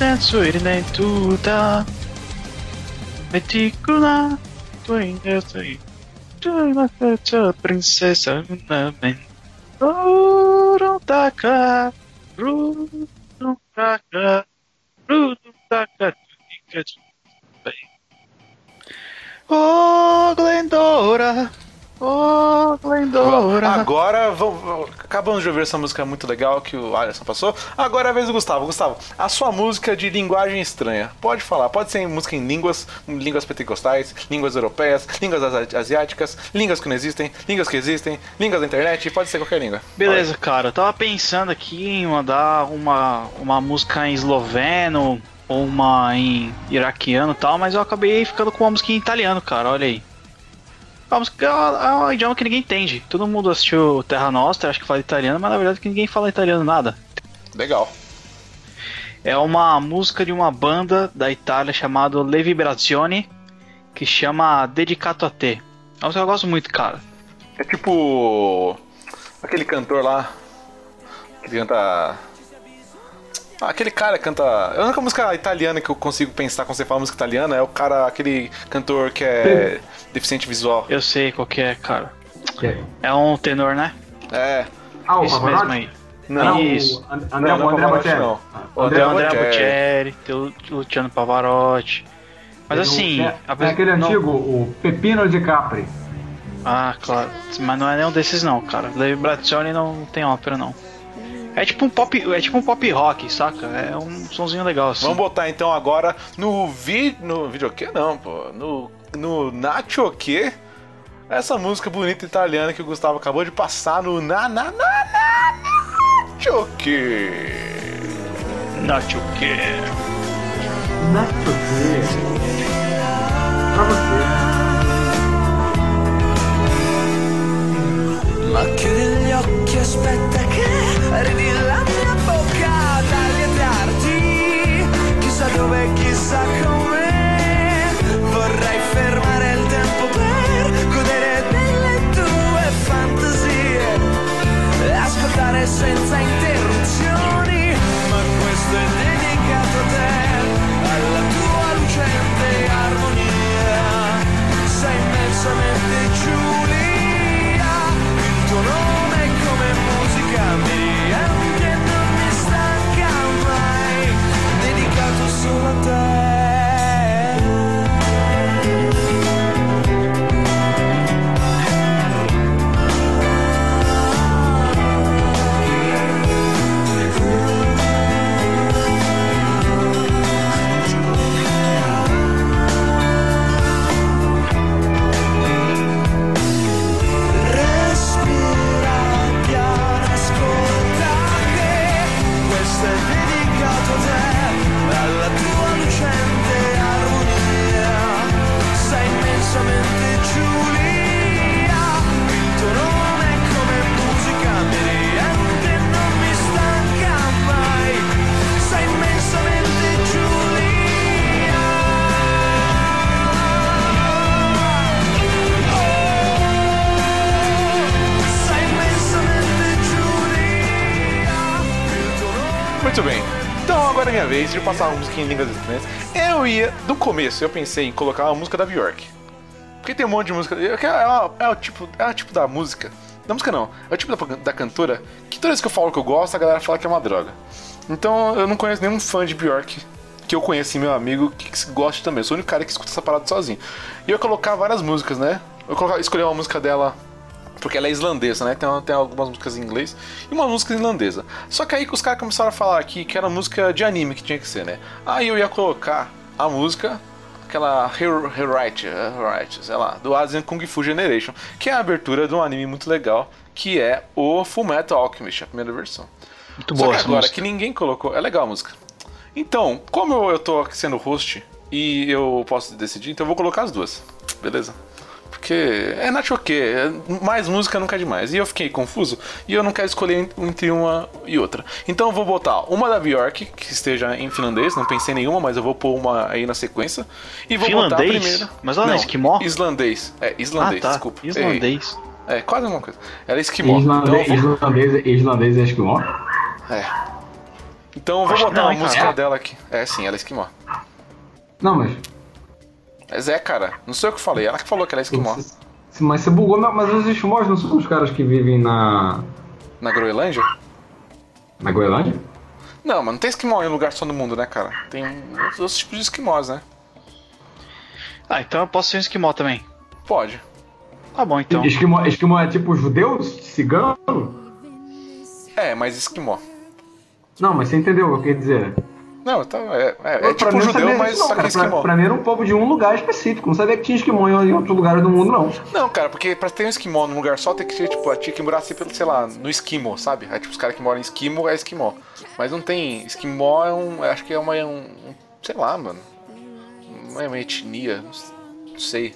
piedade suirne tuta. Meticula, tu ainda sei. Tu é uma fecha princesa na mente. Rurutaka, rurutaka, rurutaka, tica, bem. Oh, Glendora, oh, Glendora. Agora, vamos, acabamos de ouvir essa música muito legal que o Alisson passou. Agora é a vez do Gustavo. Gustavo, a sua música de linguagem estranha. Pode falar, pode ser música em línguas, línguas pentecostais, línguas europeias, línguas asi- asiáticas, línguas que não existem, línguas que existem, línguas da internet, pode ser qualquer língua. Beleza, cara. Eu tava pensando aqui em mandar uma, uma música em esloveno ou uma em iraquiano e tal, mas eu acabei ficando com uma música em italiano, cara. Olha aí. A música é um- é um idioma que ninguém entende. Todo mundo assistiu Terra Nostra, acho que fala italiano, mas na verdade que ninguém fala italiano nada. Legal. É uma música de uma banda da Itália chamada Le Vibrazioni, que chama Dedicato a Te. É uma música que eu gosto muito, cara. É tipo. aquele cantor lá. Que canta. Ah, aquele cara que canta. A única música italiana que eu consigo pensar quando você fala música italiana é o cara, aquele cantor que é deficiente visual. Eu sei qual que é, cara. É- É um tenor, né? É. Ah, o Esse Pavarotti? mesmo aí. Não, Isso. o And- André, Não, não o André não. O André Tem o André Bocelli. Tem o Luciano Pavarotti. Mas Tem assim. É, é aquele não- antigo, o Pepino de Capri. Ah, claro. Mas não é nenhum desses não, cara. Le Vibrazioni não tem ópera, não. É tipo um pop, é tipo um pop rock, saca? É um sonzinho legal assim. Vamos botar então agora no vídeo. No videokê não, pô. No, no Nacho que essa música bonita italiana que o Gustavo acabou de passar no Na Na Na Na Nacho que. Nacho que. Nacho Pra você. Ma chiudi gli occhi, aspetta che arrivi la mia bocca ad allietarti. Chissà dove, chissà come. Vorrei fermare il tempo per godere delle tue fantasie. E ascoltare senza vez de passar uma música em línguas estranhas. Eu ia, no começo, eu pensei em colocar uma música da Bjork. Porque tem um monte de música. É, é, é o tipo, é o tipo da música. Da música não, é o tipo da, da cantora que toda vez que eu falo que eu gosto, a galera fala que é uma droga. Então eu não conheço nenhum fã de Bjork que eu conheço meu amigo que, goste também. Eu sou o único cara que escuta essa parada sozinho. E eu ia colocar várias músicas, né? Eu colocar, escolher uma música dela porque ela é islandesa, né? Tem, tem algumas músicas em inglês e uma música islandesa. Só que aí que os caras começaram a falar aqui que era música de anime que tinha que ser, né? Aí eu ia colocar a música, aquela Rewrite, Rewrite, sei lá, do Asian Kung Fu Generation, que é a abertura de um anime muito legal, que é o Full Metal Alchemist, a primeira versão. Muito Só boa que agora música. que ninguém colocou, é legal a música. Então, como eu, eu tô aqui sendo host e eu posso decidir, então eu vou colocar as duas, beleza? Porque é Nacho que mais música nunca é demais. E eu fiquei confuso e eu não quero escolher entre uma e outra. Então eu vou botar uma da Bjork, que esteja em finlandês, não pensei em nenhuma, mas eu vou pôr uma aí na sequência. E vou botar a Finlandês? primeira. Mas ela não é esquimó? Islandês. É, islandês, ah, tá. desculpa. Islandês. Errei. É, quase a mesma coisa. Ela é esquimó. Então, Islandês, eu vou- islandês, islandês é esquimó? é. Então eu vou Acho botar não, uma hein, música dela aqui. É sim, ela é esquimó. Não, mas. Mas é, cara, não sei o que eu falei, ela que falou que ela é esquimó. Mas você bugou, mas os esquimós não são os caras que vivem na. Na Groenlândia? na Groenlândia? Não, mas não tem esquimó em um lugar só no mundo, né, cara? Tem outros tipos de esquimós, né? Ah, então eu posso ser um esquimó também. Pode. Tá bom, então. Esquimó, esquimó é tipo judeus? Cigano? É, mas esquimó. Não, mas você entendeu o que eu quer dizer. Não, então, é, é, é tipo judeu, sabia mas não, só que é esquimó. pra mim era um povo de um lugar específico. Não sabia que tinha esquimó em outros lugares do mundo, não. Não, cara, porque pra ter um esquimó num lugar só, tem que ser, tipo, tinha que morar assim, pelo, sei lá, no esquimo, sabe? Aí, tipo, os caras que moram em esquimo é esquimó. Mas não tem. Esquimó é um. Acho que é uma. Um, um- sei lá, mano. Não é uma etnia. Não sei.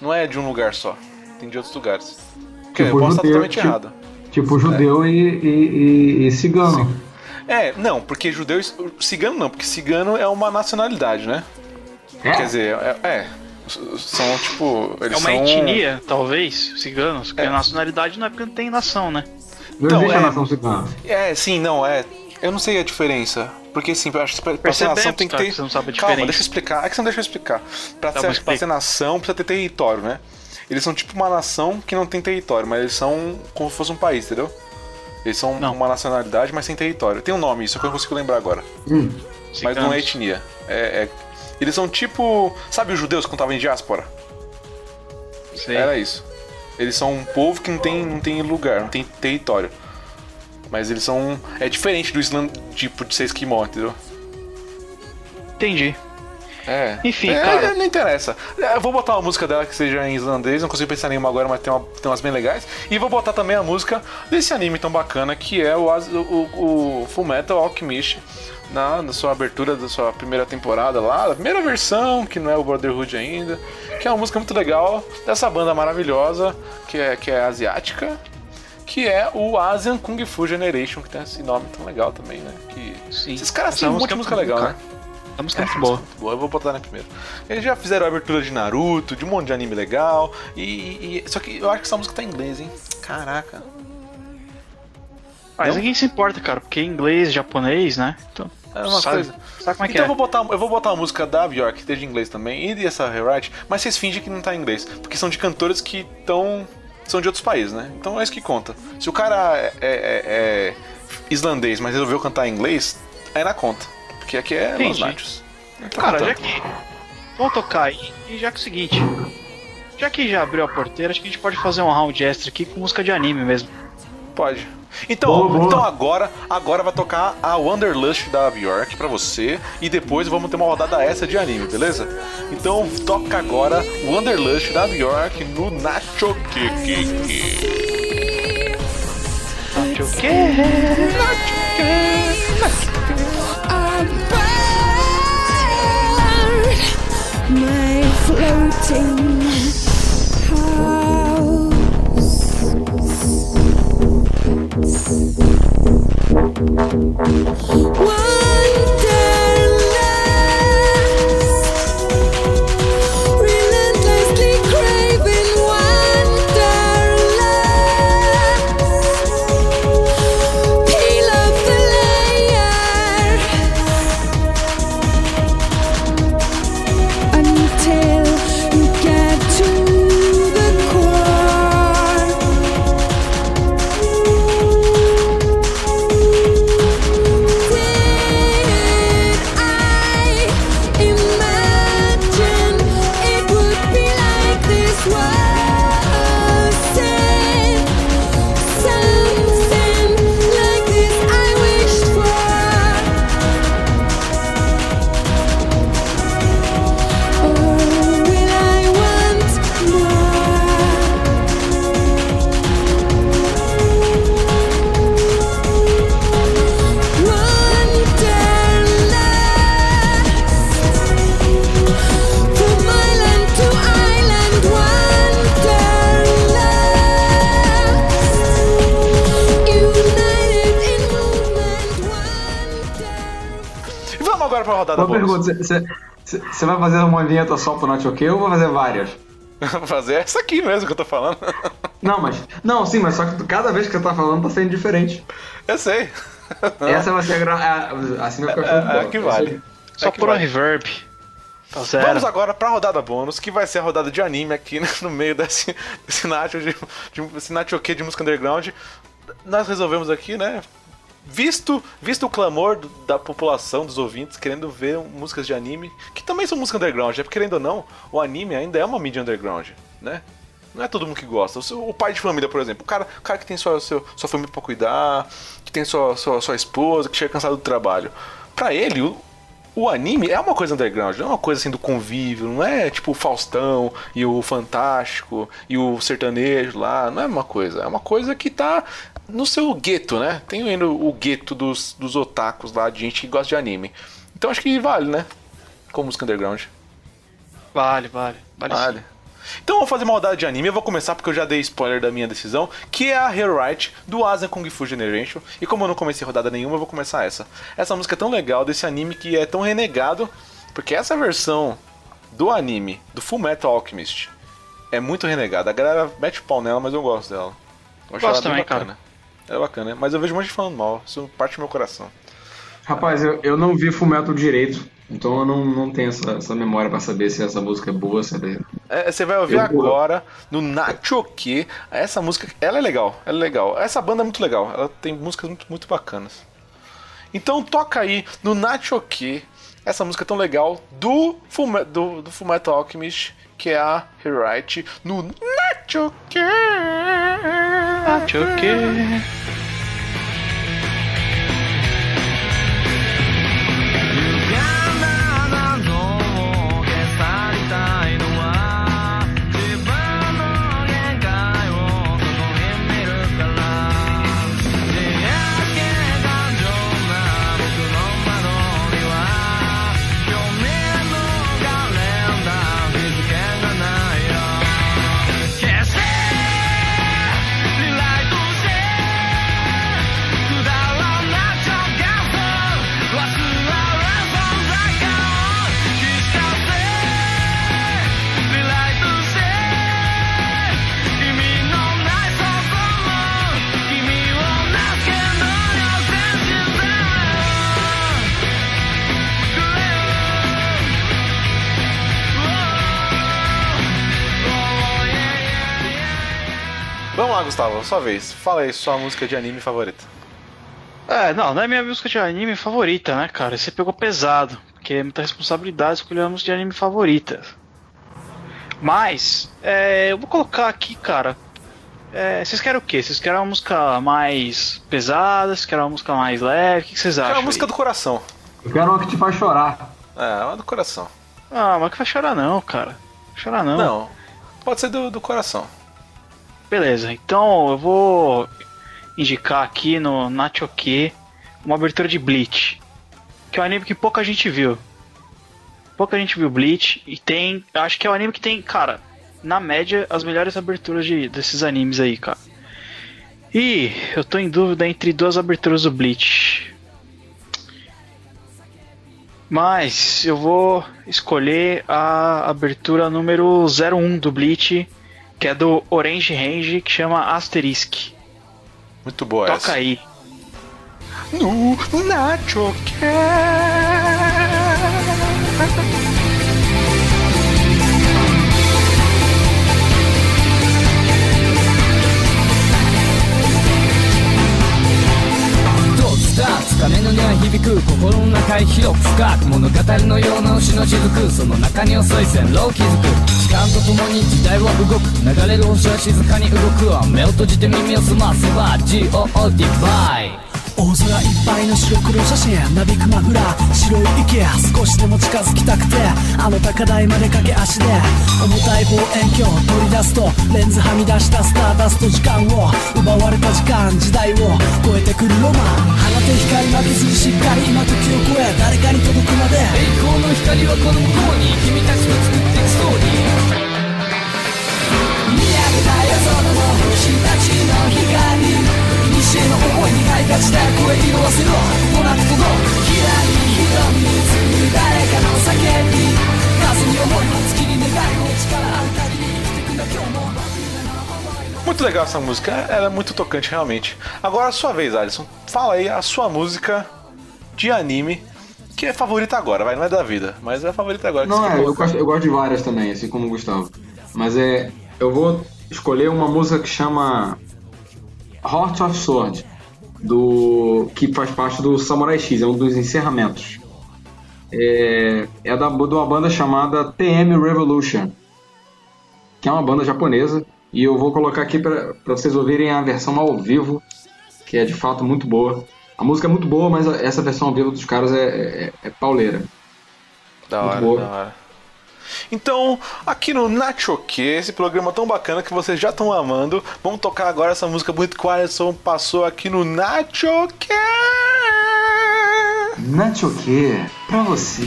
Não é de um lugar só. Tem de outros lugares. Porque eu posso estar judeu, totalmente tipo- errado. Tipo judeu e, e, e- e cigano. É, não, porque judeu. Cigano não, porque cigano é uma nacionalidade, né? É? Quer dizer, é. é, são tipo. É Eles uma são... etnia, talvez, ciganos, porque É. a nacionalidade não é porque não tem nação, né? Não Então, existe a é- nação cigana. É, sim, não, é. Eu não sei a diferença. Porque assim, eu acho que pra, pra ser nação tem que ter. que você não sabe a Calma, diferença. deixa eu explicar. É que você não deixa eu explicar. Pra, Tá ser, pra ser nação, precisa ter território, né? Eles são tipo uma nação que não tem território, mas eles são como se fosse um país, entendeu? Eles são Não. uma nacionalidade, mas sem território. Tem um nome, isso que eu não consigo lembrar agora. Mas não é etnia. É, é- Eles são tipo. Sabe os judeus quando estavam em diáspora? Sei. Era isso. Eles são um povo que não tem, não tem lugar, não tem território. Mas eles são. É diferente do Islã, tipo, de ser esquimó, entendeu? Entendi. É. Enfim, É, cara. Não interessa. Eu vou botar uma música dela que seja em islandês, não consigo pensar em nenhuma agora, mas tem, uma, tem umas bem legais. E vou botar também a música desse anime tão bacana que é o, o, o, o Full Metal Alchemist. Na, na sua abertura da sua primeira temporada lá, a primeira versão, que não é o Brotherhood ainda, que é uma música muito legal dessa banda maravilhosa, que é, que é asiática, que é o Asian Kung Fu Generation, que tem esse nome tão legal também, né? Que Sim. esses caras têm música muita é música muito legal, né? A música é muito essa boa. é muito boa, eu vou botar na primeira. Eles já fizeram a abertura de Naruto, de um monte de anime legal, e, e- só que eu acho que essa música tá em inglês, hein? Caraca. Mas Não? ninguém se importa, cara, porque é inglês, japonês, né? Então, É uma sabe, coisa. sabe como é que então é? eu vou botar, eu vou botar a música da Bjork, que esteja em inglês também, e dessa rewrite, mas vocês fingem que não tá em inglês, porque são de cantores que estão são de outros países, né? Então é isso que conta. Se o cara é, é- é islandês, mas resolveu cantar em inglês, aí na conta, porque aqui é Los Entendi. Nachos. Então, Cara, tá. já que. Vamos tocar aí. E já que é o seguinte. Já que já abriu a porteira, acho que a gente pode fazer um round extra aqui com música de anime mesmo. Pode. Então, Boa, boa. então agora, agora vai tocar a Wanderlust da Bjork pra você e depois vamos ter uma rodada essa de anime, beleza? Então toca agora Wanderlust da Bjork no Nacho Kiki. Nacho quê? my floating house. Why Pra rodada Uma bônus. pergunta, você vai fazer uma vinheta só pro Not OK ou vai fazer várias? Vou fazer essa aqui mesmo que eu tô falando. Não, mas. Não, sim, mas só que cada vez que você tá falando tá sendo diferente. Eu sei. Essa vai ser a, gra... a, assim vai ficar É, é que vale. Só É que por um vale. reverb. Tá zero. Vamos agora pra rodada bônus, que vai ser a rodada de anime aqui né, no meio desse, desse nacho de, de, de música underground. Nós resolvemos aqui, né? Visto, visto o clamor do- da população, dos ouvintes, querendo ver músicas de anime, que também são música underground, é porque querendo ou não, o anime ainda é uma mídia underground, né? Não é todo mundo que gosta. O, pai de família, por exemplo, o cara, o cara que tem sua, seu- sua família pra cuidar, que tem sua, sua, sua esposa, que chega cansado do trabalho. Pra ele, o, o anime é uma coisa underground, não é uma coisa assim do convívio, não é tipo o Faustão e o Fantástico e o sertanejo lá, não é uma coisa, é uma coisa que tá no seu gueto, né? Tem ainda o gueto dos, dos otakus lá, de gente que gosta de anime. Então acho que vale, né? Com música underground. Vale, vale. Vale, Vale. sim. Então vamos fazer uma rodada de anime. Eu vou começar porque eu já dei spoiler da minha decisão, que é a Hero Right do Asian Kung Fu Generation. E como eu não comecei rodada nenhuma, eu vou começar essa. Essa música é tão legal desse anime que é tão renegado, porque essa versão do anime do Full Metal Alchemist é muito renegada. A galera mete o pau nela, mas eu gosto dela. Eu acho Gosto também, cara. É bacana, mas eu vejo um monte de falando mal. Isso parte do meu coração. Rapaz, eu, eu não vi Fullmetal direito, então eu não, não tenho essa, essa memória pra saber se essa música é boa, se é... É, você vai ouvir Eu- agora no Nachoque. Essa música, ela é legal, ela é legal. Essa banda é muito legal, ela tem músicas muito, muito bacanas. Então toca aí no Nachoque essa música tão legal do Full, do, do Fullmetal Alchemist, que é a Rewrite, no Nachoque. Acho que. Gustavo, sua vez. Fala aí sua música de anime favorita. É, não, não é minha música de anime favorita, né, cara? Você pegou pesado, porque é muita responsabilidade escolher a música de anime favorita. Mas, é, eu vou colocar aqui, cara. é, vocês querem o quê? Vocês querem uma música mais pesada? Vocês querem uma música mais leve? O que que vocês acham? uma música aí? do coração. Eu quero uma que te faz chorar. É, é uma do coração. Ah, mas que vai chorar não, cara. Chorar não. Não, pode ser do, do coração. Beleza, então eu vou indicar aqui no Nachoke uma abertura de Bleach. Que é um anime que pouca gente viu. Pouca gente viu Bleach e tem. Acho que é um anime que tem, cara, na média, as melhores aberturas de, desses animes aí, cara. E eu tô em dúvida entre duas aberturas do Bleach. Mas eu vou escolher a abertura número 01 do Bleach, que é do Orange Range, que chama Asterisk. Muito boa Toca essa. aí. No Nachoque. ど鐘のには響く心の中へ広く深く物語のような牛の雫その中に遅い線路を築く時間とともに時代は動く流れる星は静かに動くわ目を閉じて耳を澄ませば GOO ディバイ大空いっぱいの白黒写真なびくマフラー白い池少しでも近づきたくてあの高台まで駆け足で重たい望遠鏡取り出すとレンズはみ出したスターダスト時間を奪われた時間時代を超えてくるロマン。放て光負けずにしっかり今時を超え誰かに届くまで。栄光の光はこの向こうに君たちと作っていくストーリー。見上げた夜空の星たちの光西 への思いにがいがちで声色あせろもなくとのひらり瞳に映る誰かの叫び風に思いを月に願いを力ある限り生きてくんだ今日も Muito legal essa música, ela é muito tocante realmente. Agora a sua vez, Alisson. Fala aí a sua música de anime que é favorita agora, vai, não é da vida, mas é a favorita agora. que Não, você é, quer eu colocar. gosto, eu gosto de várias também, assim como o Gustavo. Mas é. Eu vou escolher uma música que chama Heart of Sword, do. que faz parte do Samurai X, é um dos encerramentos. É, é da, de uma banda chamada TM Revolution, que é uma banda japonesa. E eu vou colocar aqui para vocês ouvirem a versão ao vivo, que é de fato muito boa. A música é muito boa, mas essa versão ao vivo dos caras é, é, é pauleira. Da Muito hora, boa. da hora. Então, aqui no Nachoque, esse programa tão bacana que vocês já estão amando, vamos tocar agora essa música bonita que o Alisson passou aqui no Nachoque. Nacho o quê? Pra você.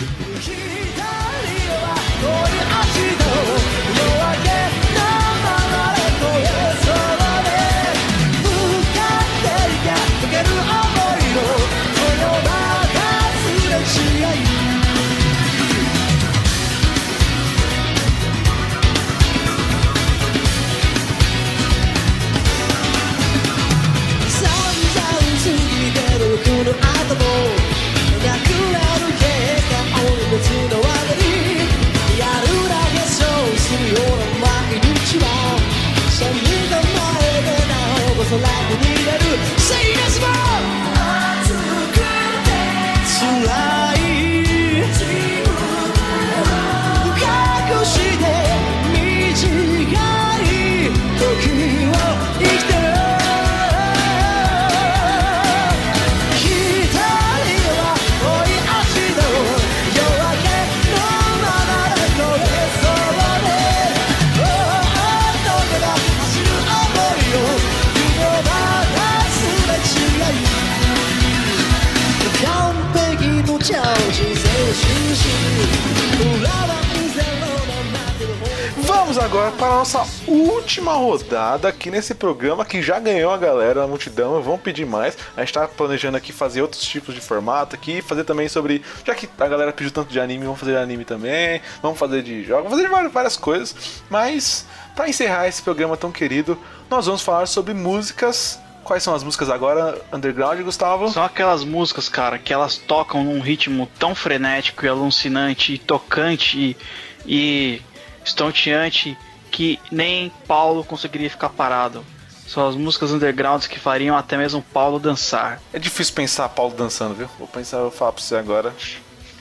Agora para a nossa última rodada aqui nesse programa que já ganhou a galera, a multidão. Vamos pedir mais. A gente tá planejando aqui fazer outros tipos de formato aqui, fazer também sobre. Já que a galera pediu tanto de anime, vamos fazer anime também. Vamos fazer de jogos, vamos fazer de várias, várias coisas. Mas, para encerrar esse programa tão querido, nós vamos falar sobre músicas. Quais são as músicas agora, Underground, Gustavo? São aquelas músicas, cara, que elas tocam num ritmo tão frenético e alucinante e tocante e, e estonteante que nem Paulo conseguiria ficar parado. São as músicas undergrounds que fariam até mesmo Paulo dançar. É difícil pensar Paulo dançando, viu? Vou pensar, vou falar pra você agora.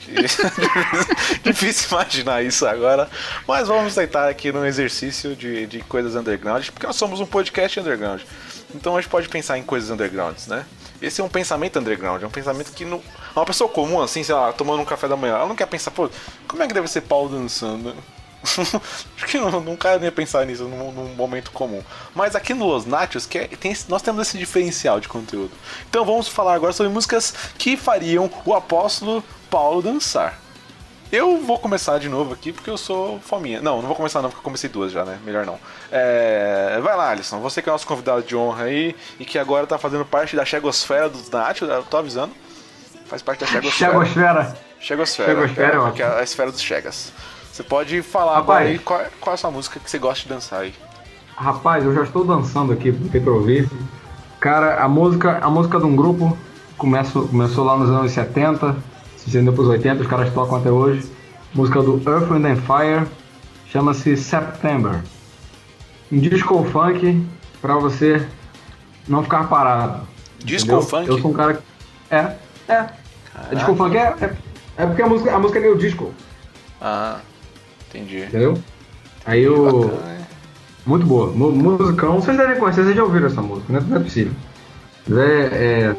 Difícil imaginar isso agora. Mas vamos tentar aqui num exercício de, de coisas underground, porque nós somos um podcast underground. Então a gente pode pensar em coisas undergrounds, né? Esse é um pensamento underground, é um pensamento que não. Uma pessoa comum, assim, sei lá, tomando um café da manhã, ela não quer pensar, pô, como é que deve ser Paulo dançando? Acho que não, não quero nem pensar nisso num, num momento comum. Mas aqui no Los Nachos, que é- tem esse- nós temos esse diferencial de conteúdo. Então vamos falar agora sobre músicas que fariam o apóstolo Paulo dançar. Eu vou começar de novo aqui porque eu sou fominha. Não, não vou começar não, porque eu comecei duas já, né? Melhor não. É, Vai lá, Alisson. Você que é nosso convidado de honra aí e que agora tá fazendo parte da Chegosfera dos Nachos, eu tô avisando. Faz parte da Chegosfera. Chegosfera. Chegosfera. Chegosfera é é a esfera dos Chegas. Você pode falar Rapaz. agora aí qual, qual é a sua música que você gosta de dançar aí. Rapaz, eu já estou dançando aqui, não tem pra ouvir. Cara, a música, a música de um grupo começou, começou lá nos anos 70, se estendeu pros 80, os caras tocam até hoje. Música do Earth, Wind and Fire, chama-se September. Um disco funk pra você não ficar parado. Disco entendeu? funk? Eu sou um cara que... É, é. Disco funk é, é, é porque a música, a música é meio disco, Ah, entendi. entendeu? Aí eu... Bacana? Muito boa. Mu- Musicão. Vocês devem conhecer, vocês já ouviram essa música, né? Não é possível. Mas É, é...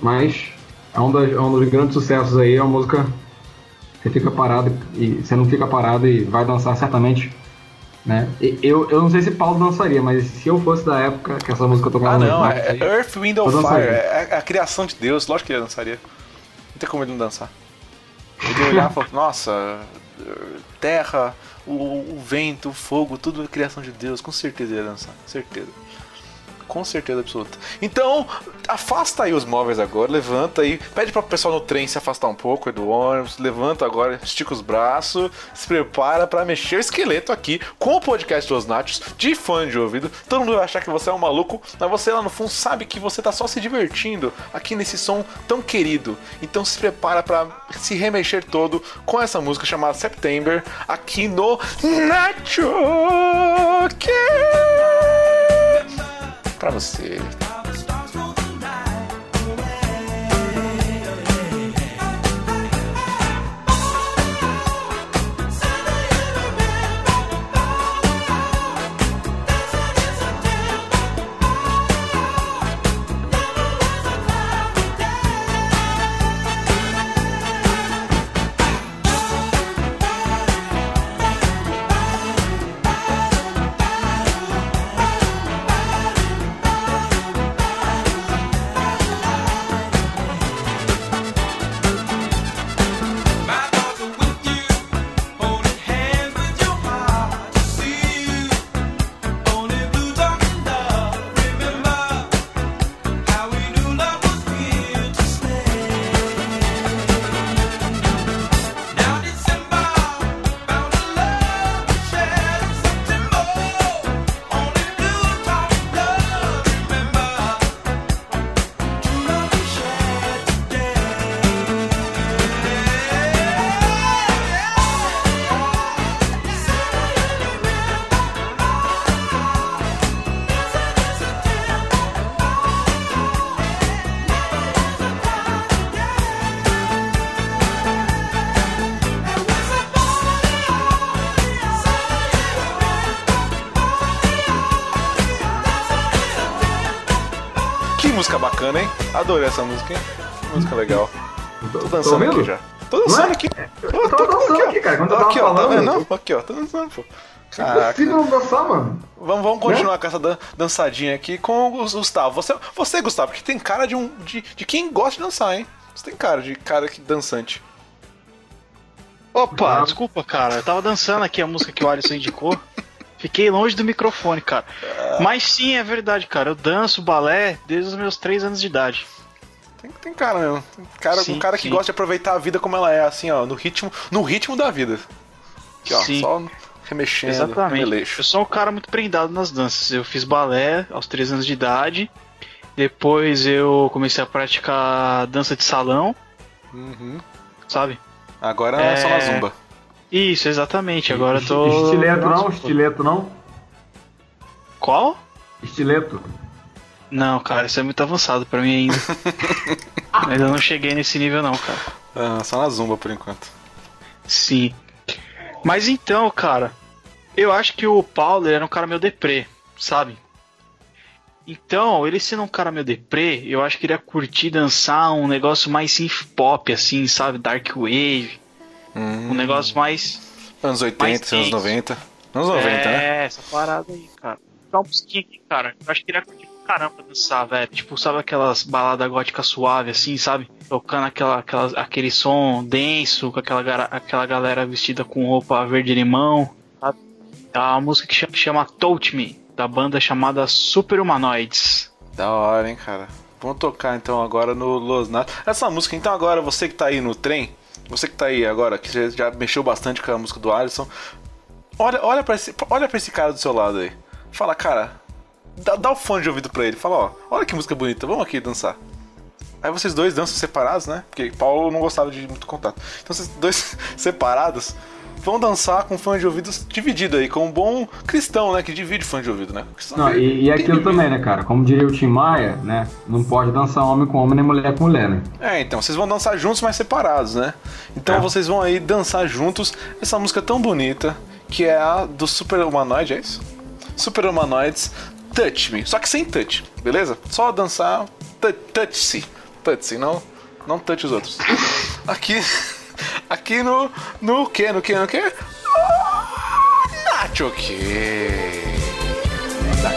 Mas é um, das- é um dos grandes sucessos aí. É uma música você fica parado e você não fica parado e vai dançar certamente. Né? E- Eu, eu não sei se Paulo dançaria, mas se eu fosse da época que essa música tocava Ah, não. É aí, Earth, Wind and Fire. É a, a criação de Deus. Lógico que ele dançaria. Não tem como ele não dançar. Ele olhar e falar, nossa, terra, o, o vento, o fogo, tudo é criação de Deus. Com certeza ia dançar. Certeza. Com certeza absoluta. Então, afasta aí os móveis agora, levanta aí, pede para o pessoal no trem se afastar um pouco do ônibus, levanta agora, estica os braços, se prepara para mexer o esqueleto aqui com o podcast dos Nachos de fã de ouvido. Todo mundo vai achar que você é um maluco, mas você lá no fundo sabe que você tá só se divertindo aqui nesse som tão querido. Então se prepara para se remexer todo com essa música chamada September aqui no Nacho Pra você. Adorei essa música, hein? Que música legal. Tô dançando aqui já. Tô dançando é? aqui. Eu tava dançando aqui, cara, quando eu aqui, ó, tá falando. vendo? Não? Aqui, ó, tô dançando, pô. Caraca. Consigo não dançar, mano. Vamos, vamos continuar com essa dan- dançadinha aqui com o Gustavo. Você, você Gustavo, que tem cara de um de, de quem gosta de dançar, hein? Você tem cara de cara que dançante. Opa, desculpa, cara. Eu tava dançando aqui a música que o Alisson indicou. Fiquei longe do microfone, cara. Mas sim, é verdade, cara. Eu danço balé desde os meus 3 anos de idade. Tem, tem cara mesmo. Tem cara, Sim, um cara que sim. gosta de aproveitar a vida como ela é, assim, ó, no ritmo, no ritmo da vida. Aqui, ó, Sim. só remexendo, Exatamente. remeleixo. Eu sou um cara muito prendado nas danças. Eu fiz balé aos 3 anos de idade. Depois eu comecei a praticar dança de salão, Uhum. sabe? Agora é só na É. zumba. Isso, exatamente. Agora eu tô. Estileto não? Estileto não? Qual? Estileto. Não, cara, isso é muito avançado pra mim ainda. ainda não cheguei nesse nível, não, cara. Ah, só na zumba por enquanto. Sim. Mas então, cara, eu acho que o Paulo era um cara meio deprê, sabe? Então, ele sendo um cara meio deprê, eu acho que ele ia curtir dançar um negócio mais synth pop, assim, sabe? Dark Wave. Hum. Um negócio mais. Anos 80, Mais anos tenso. 90. Anos 90, é, né? essa parada aí, cara. Dá um pouquinho aqui, cara. Eu acho que ele ia curtir pra caramba dançar, velho. Tipo, sabe aquelas baladas góticas suave, assim, sabe? Tocando aquela, aquela, aquele som denso, com aquela, aquela galera vestida com roupa verde-limão, sabe? É uma música que chama, chama Touch Me, da banda chamada Super Humanoids. Da hora, hein, cara. Vamos tocar então agora no Los Natos. Essa música, então agora, você que tá aí no trem, você que tá aí agora, que já- já mexeu bastante com a música do Alisson, olha, olha, pra, esse, olha pra esse cara do seu lado aí. Fala, cara, dá, dá o fone de ouvido pra ele. Fala, ó, olha que música bonita, vamos aqui dançar. Aí vocês dois dançam separados, né? Porque Paulo não gostava de muito contato. Então vocês dois separados vão dançar com fone de ouvidos dividido aí, com um bom cristão, né? Que divide fone de ouvido, né? Não, e, e aquilo também, né, cara? Como diria o Tim Maia, né? Não pode dançar homem com homem nem mulher com mulher, né? É, então, vocês vão dançar juntos, mas separados, né? Então É. vocês vão aí dançar juntos essa música tão bonita, que é a do Super Humanoid, é isso? Super Humanoids Touch Me. Só que sem touch, beleza? Só dançar touch-se. Touch-se, não, não touch os outros. Aqui, aqui no, no que, no que, no que? Nacho que? Pra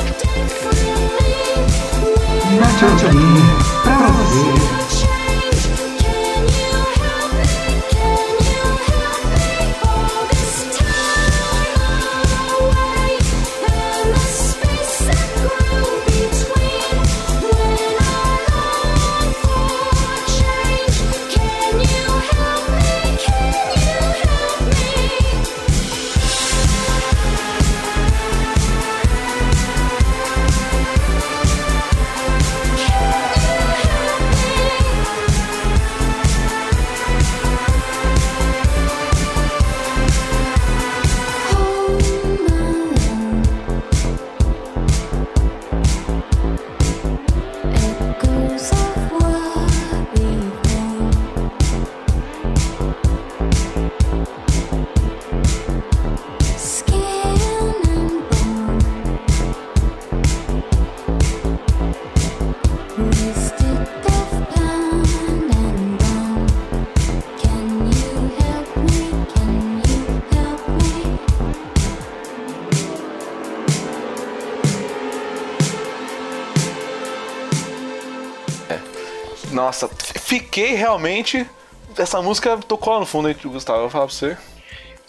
fiquei realmente. Essa música tocou lá no fundo aí, Gustavo. Eu vou falar pra você.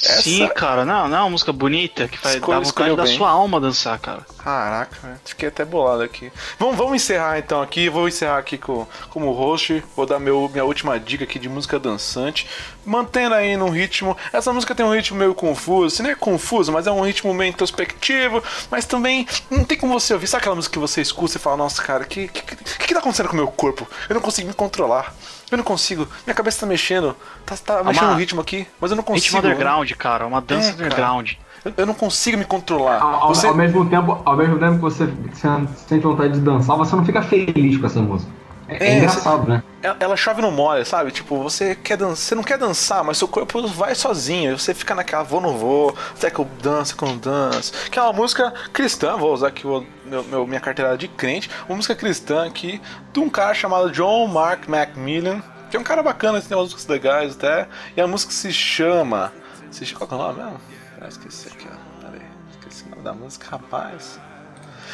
Essa- Sim, cara, não, não é uma música bonita que faz Escolhe- dar vontade da bem. sua alma dançar, cara. Caraca, fiquei até bolado aqui. Vamos, vamos encerrar então aqui. Vou encerrar aqui com, como host. Vou dar meu, minha última dica aqui de música dançante. Mantendo aí num ritmo. Essa música tem um ritmo meio confuso. Se não é confuso, mas é um ritmo meio introspectivo. Mas também não tem como você ouvir. Sabe aquela música que você escuta e fala: Nossa, cara, o que, que, que, que tá acontecendo com o meu corpo? Eu não consigo me controlar. Eu não consigo. Minha cabeça tá mexendo. Tá, tá mexendo no ritmo aqui, mas eu não consigo. Ritmo underground, cara, uma dança É, cara. underground. Eu, eu não consigo me controlar. Ao, Você- ao mesmo tempo, ao mesmo tempo que você, você sente vontade de dançar, você não fica feliz com essa música. É, é É, engraçado, né? Ela, ela chove no molha, sabe? Tipo, você quer dançar, você não quer dançar, mas seu corpo vai sozinho. Você fica naquela vou não vou, será que eu danço, que eu não danço? Que é uma música cristã, vou usar aqui o meu, meu- minha carteirada de crente, uma música cristã aqui de um cara chamado John Mark Macmillan, que é um cara bacana, tem umas músicas legais até. E a música se chama. Que é o nome mesmo? Ah, esqueci aqui, ó. Pera esqueci o nome da música, rapaz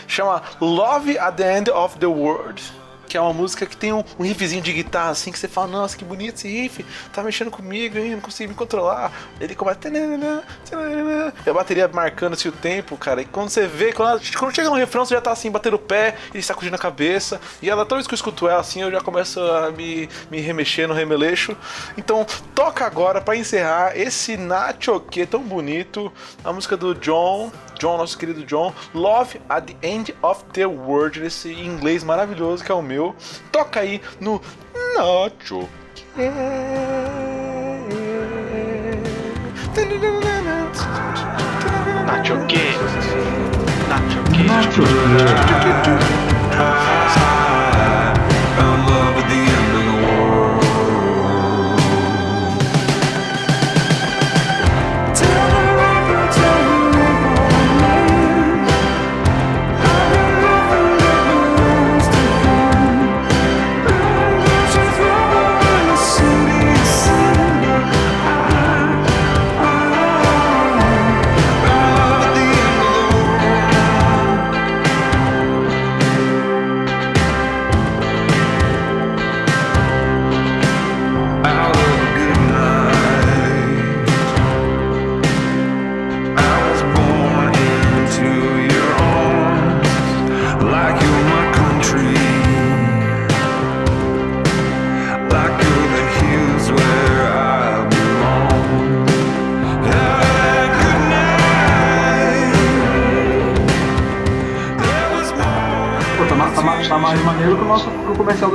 chama Love at the End of the World. Que é uma música que tem um, um riffzinho de guitarra assim que você fala, nossa, que bonito esse riff, tá mexendo comigo, hein? Não consigo me controlar. Ele começa. E a bateria marcando assim, o tempo, cara. E quando você vê, quando, ela- quando chega no refrão, você já tá assim, batendo o pé e sacudindo a cabeça. E ela, toda vez que eu escuto ela assim, eu já começo a me, me remexer no remeleixo. Então, toca agora pra encerrar esse Nacho que tão bonito, a música do John. John, nosso querido John, Love at the End of the World, nesse inglês maravilhoso que é o meu. Toca aí no Nacho. Nacho quê? Nacho quê? Nacho,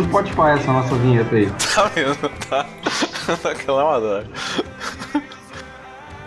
Spotify, essa nossa vinheta aí. Tá mesmo, tá? Aquela é uma dor.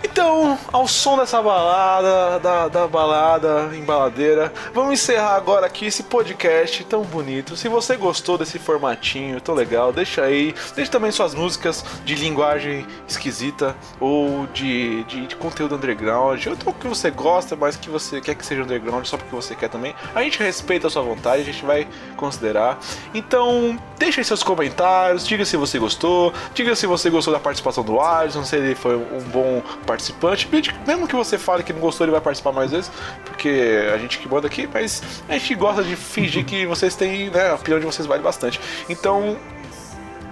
Então, ao som dessa balada, da, da balada embaladeira, vamos encerrar agora aqui esse podcast tão bonito. Se você gostou desse formatinho tão legal, deixa aí. Deixa também suas músicas de linguagem esquisita ou de, de, de conteúdo underground, ou o que você gosta, mas que você quer que seja underground só porque você quer também. A gente respeita a sua vontade, a gente vai considerar. Então, deixa aí seus comentários, diga se você gostou, diga se você gostou da participação do Alisson, se ele foi um bom participante. Mesmo que você fale que não gostou, ele vai participar mais vezes, porque a gente que manda aqui, mas a gente gosta de fingir que vocês têm, né, a opinião de vocês vale bastante. Então,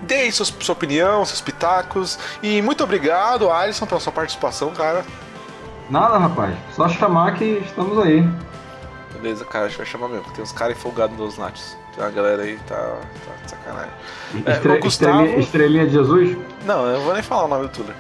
dê aí sua, sua opinião, seus pitacos, e muito obrigado, Alisson, pela sua participação, cara. Nada, rapaz. Só chamar que estamos aí. Beleza, cara, a gente vai chamar mesmo, porque tem uns caras folgados nos nachos. Tem uma galera aí tá, tá de sacanagem. É, Estre- o Gustavo- estrelinha, estrelinha de Jesus? Não, eu não vou nem falar o nome do Tuller.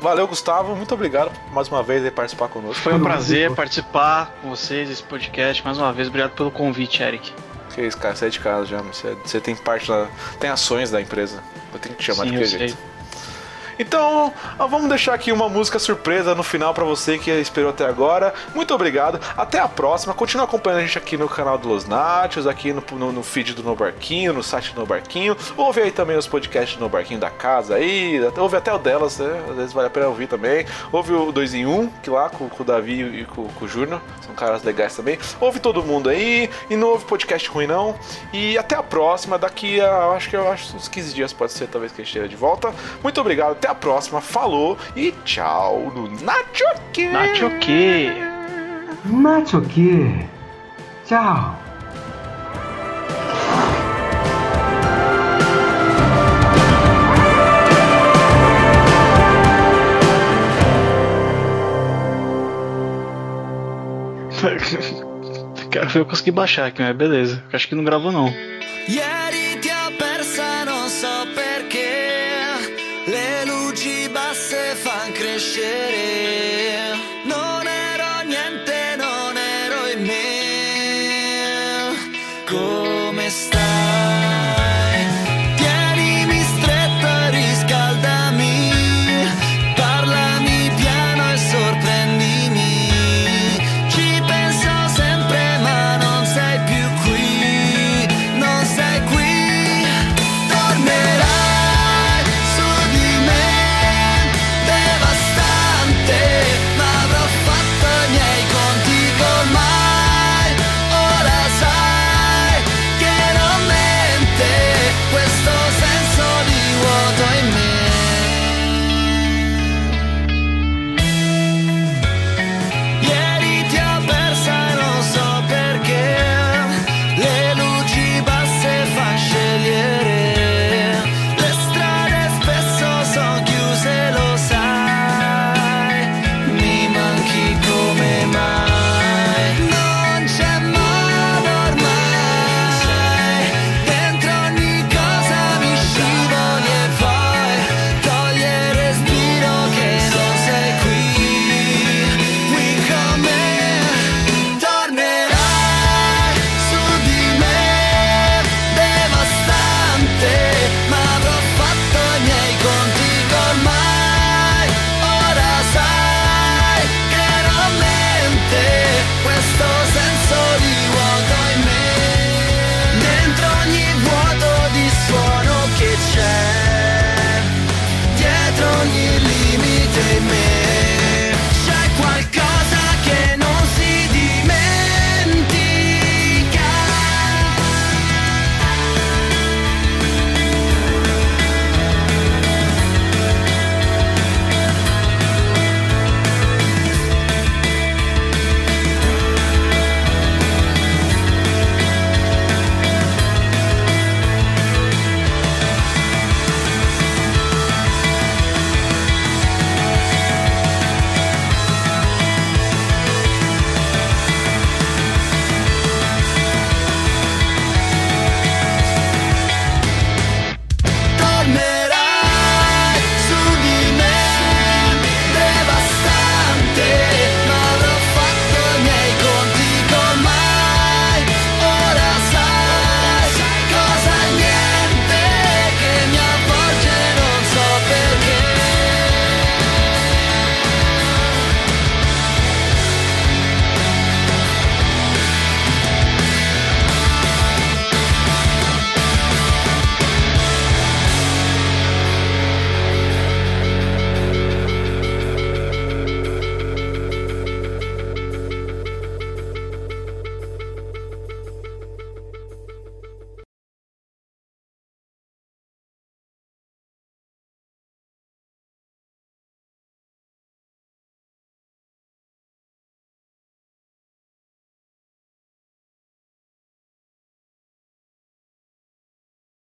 Valeu, Gustavo. Muito obrigado por mais uma vez aí participar conosco. Foi um prazer participar com vocês desse podcast. Mais uma vez, obrigado pelo convite, Eric. Que isso, cara, você é de casa já, você, você tem parte da. tem ações da empresa. Eu tenho que te chamar Sim, de que sei. Então, ó, vamos deixar aqui uma música surpresa no final pra você que esperou até agora. Muito obrigado. Até a próxima. Continua acompanhando a gente aqui no canal do Los Nachos, aqui no, no, no feed do No Barquinho, no site do No Barquinho. Ouve aí também os podcasts do No Barquinho da casa aí. Ouve até o delas, né? Às vezes vale a pena ouvir também. Ouve o 2 em 1, um, que lá com, com o Davi e com, com o Júnior. São caras legais também. Ouve todo mundo aí. E não ouve podcast ruim, não. E até a próxima. Daqui a acho que eu acho uns 15 dias pode ser, talvez que a gente esteja de volta. Muito obrigado. Até a próxima. Falou e tchau no Nachoque! Nachoque! Nachoque! Tchau! Cara, eu consegui baixar aqui, mas beleza. Acho que não gravou não. Yeah!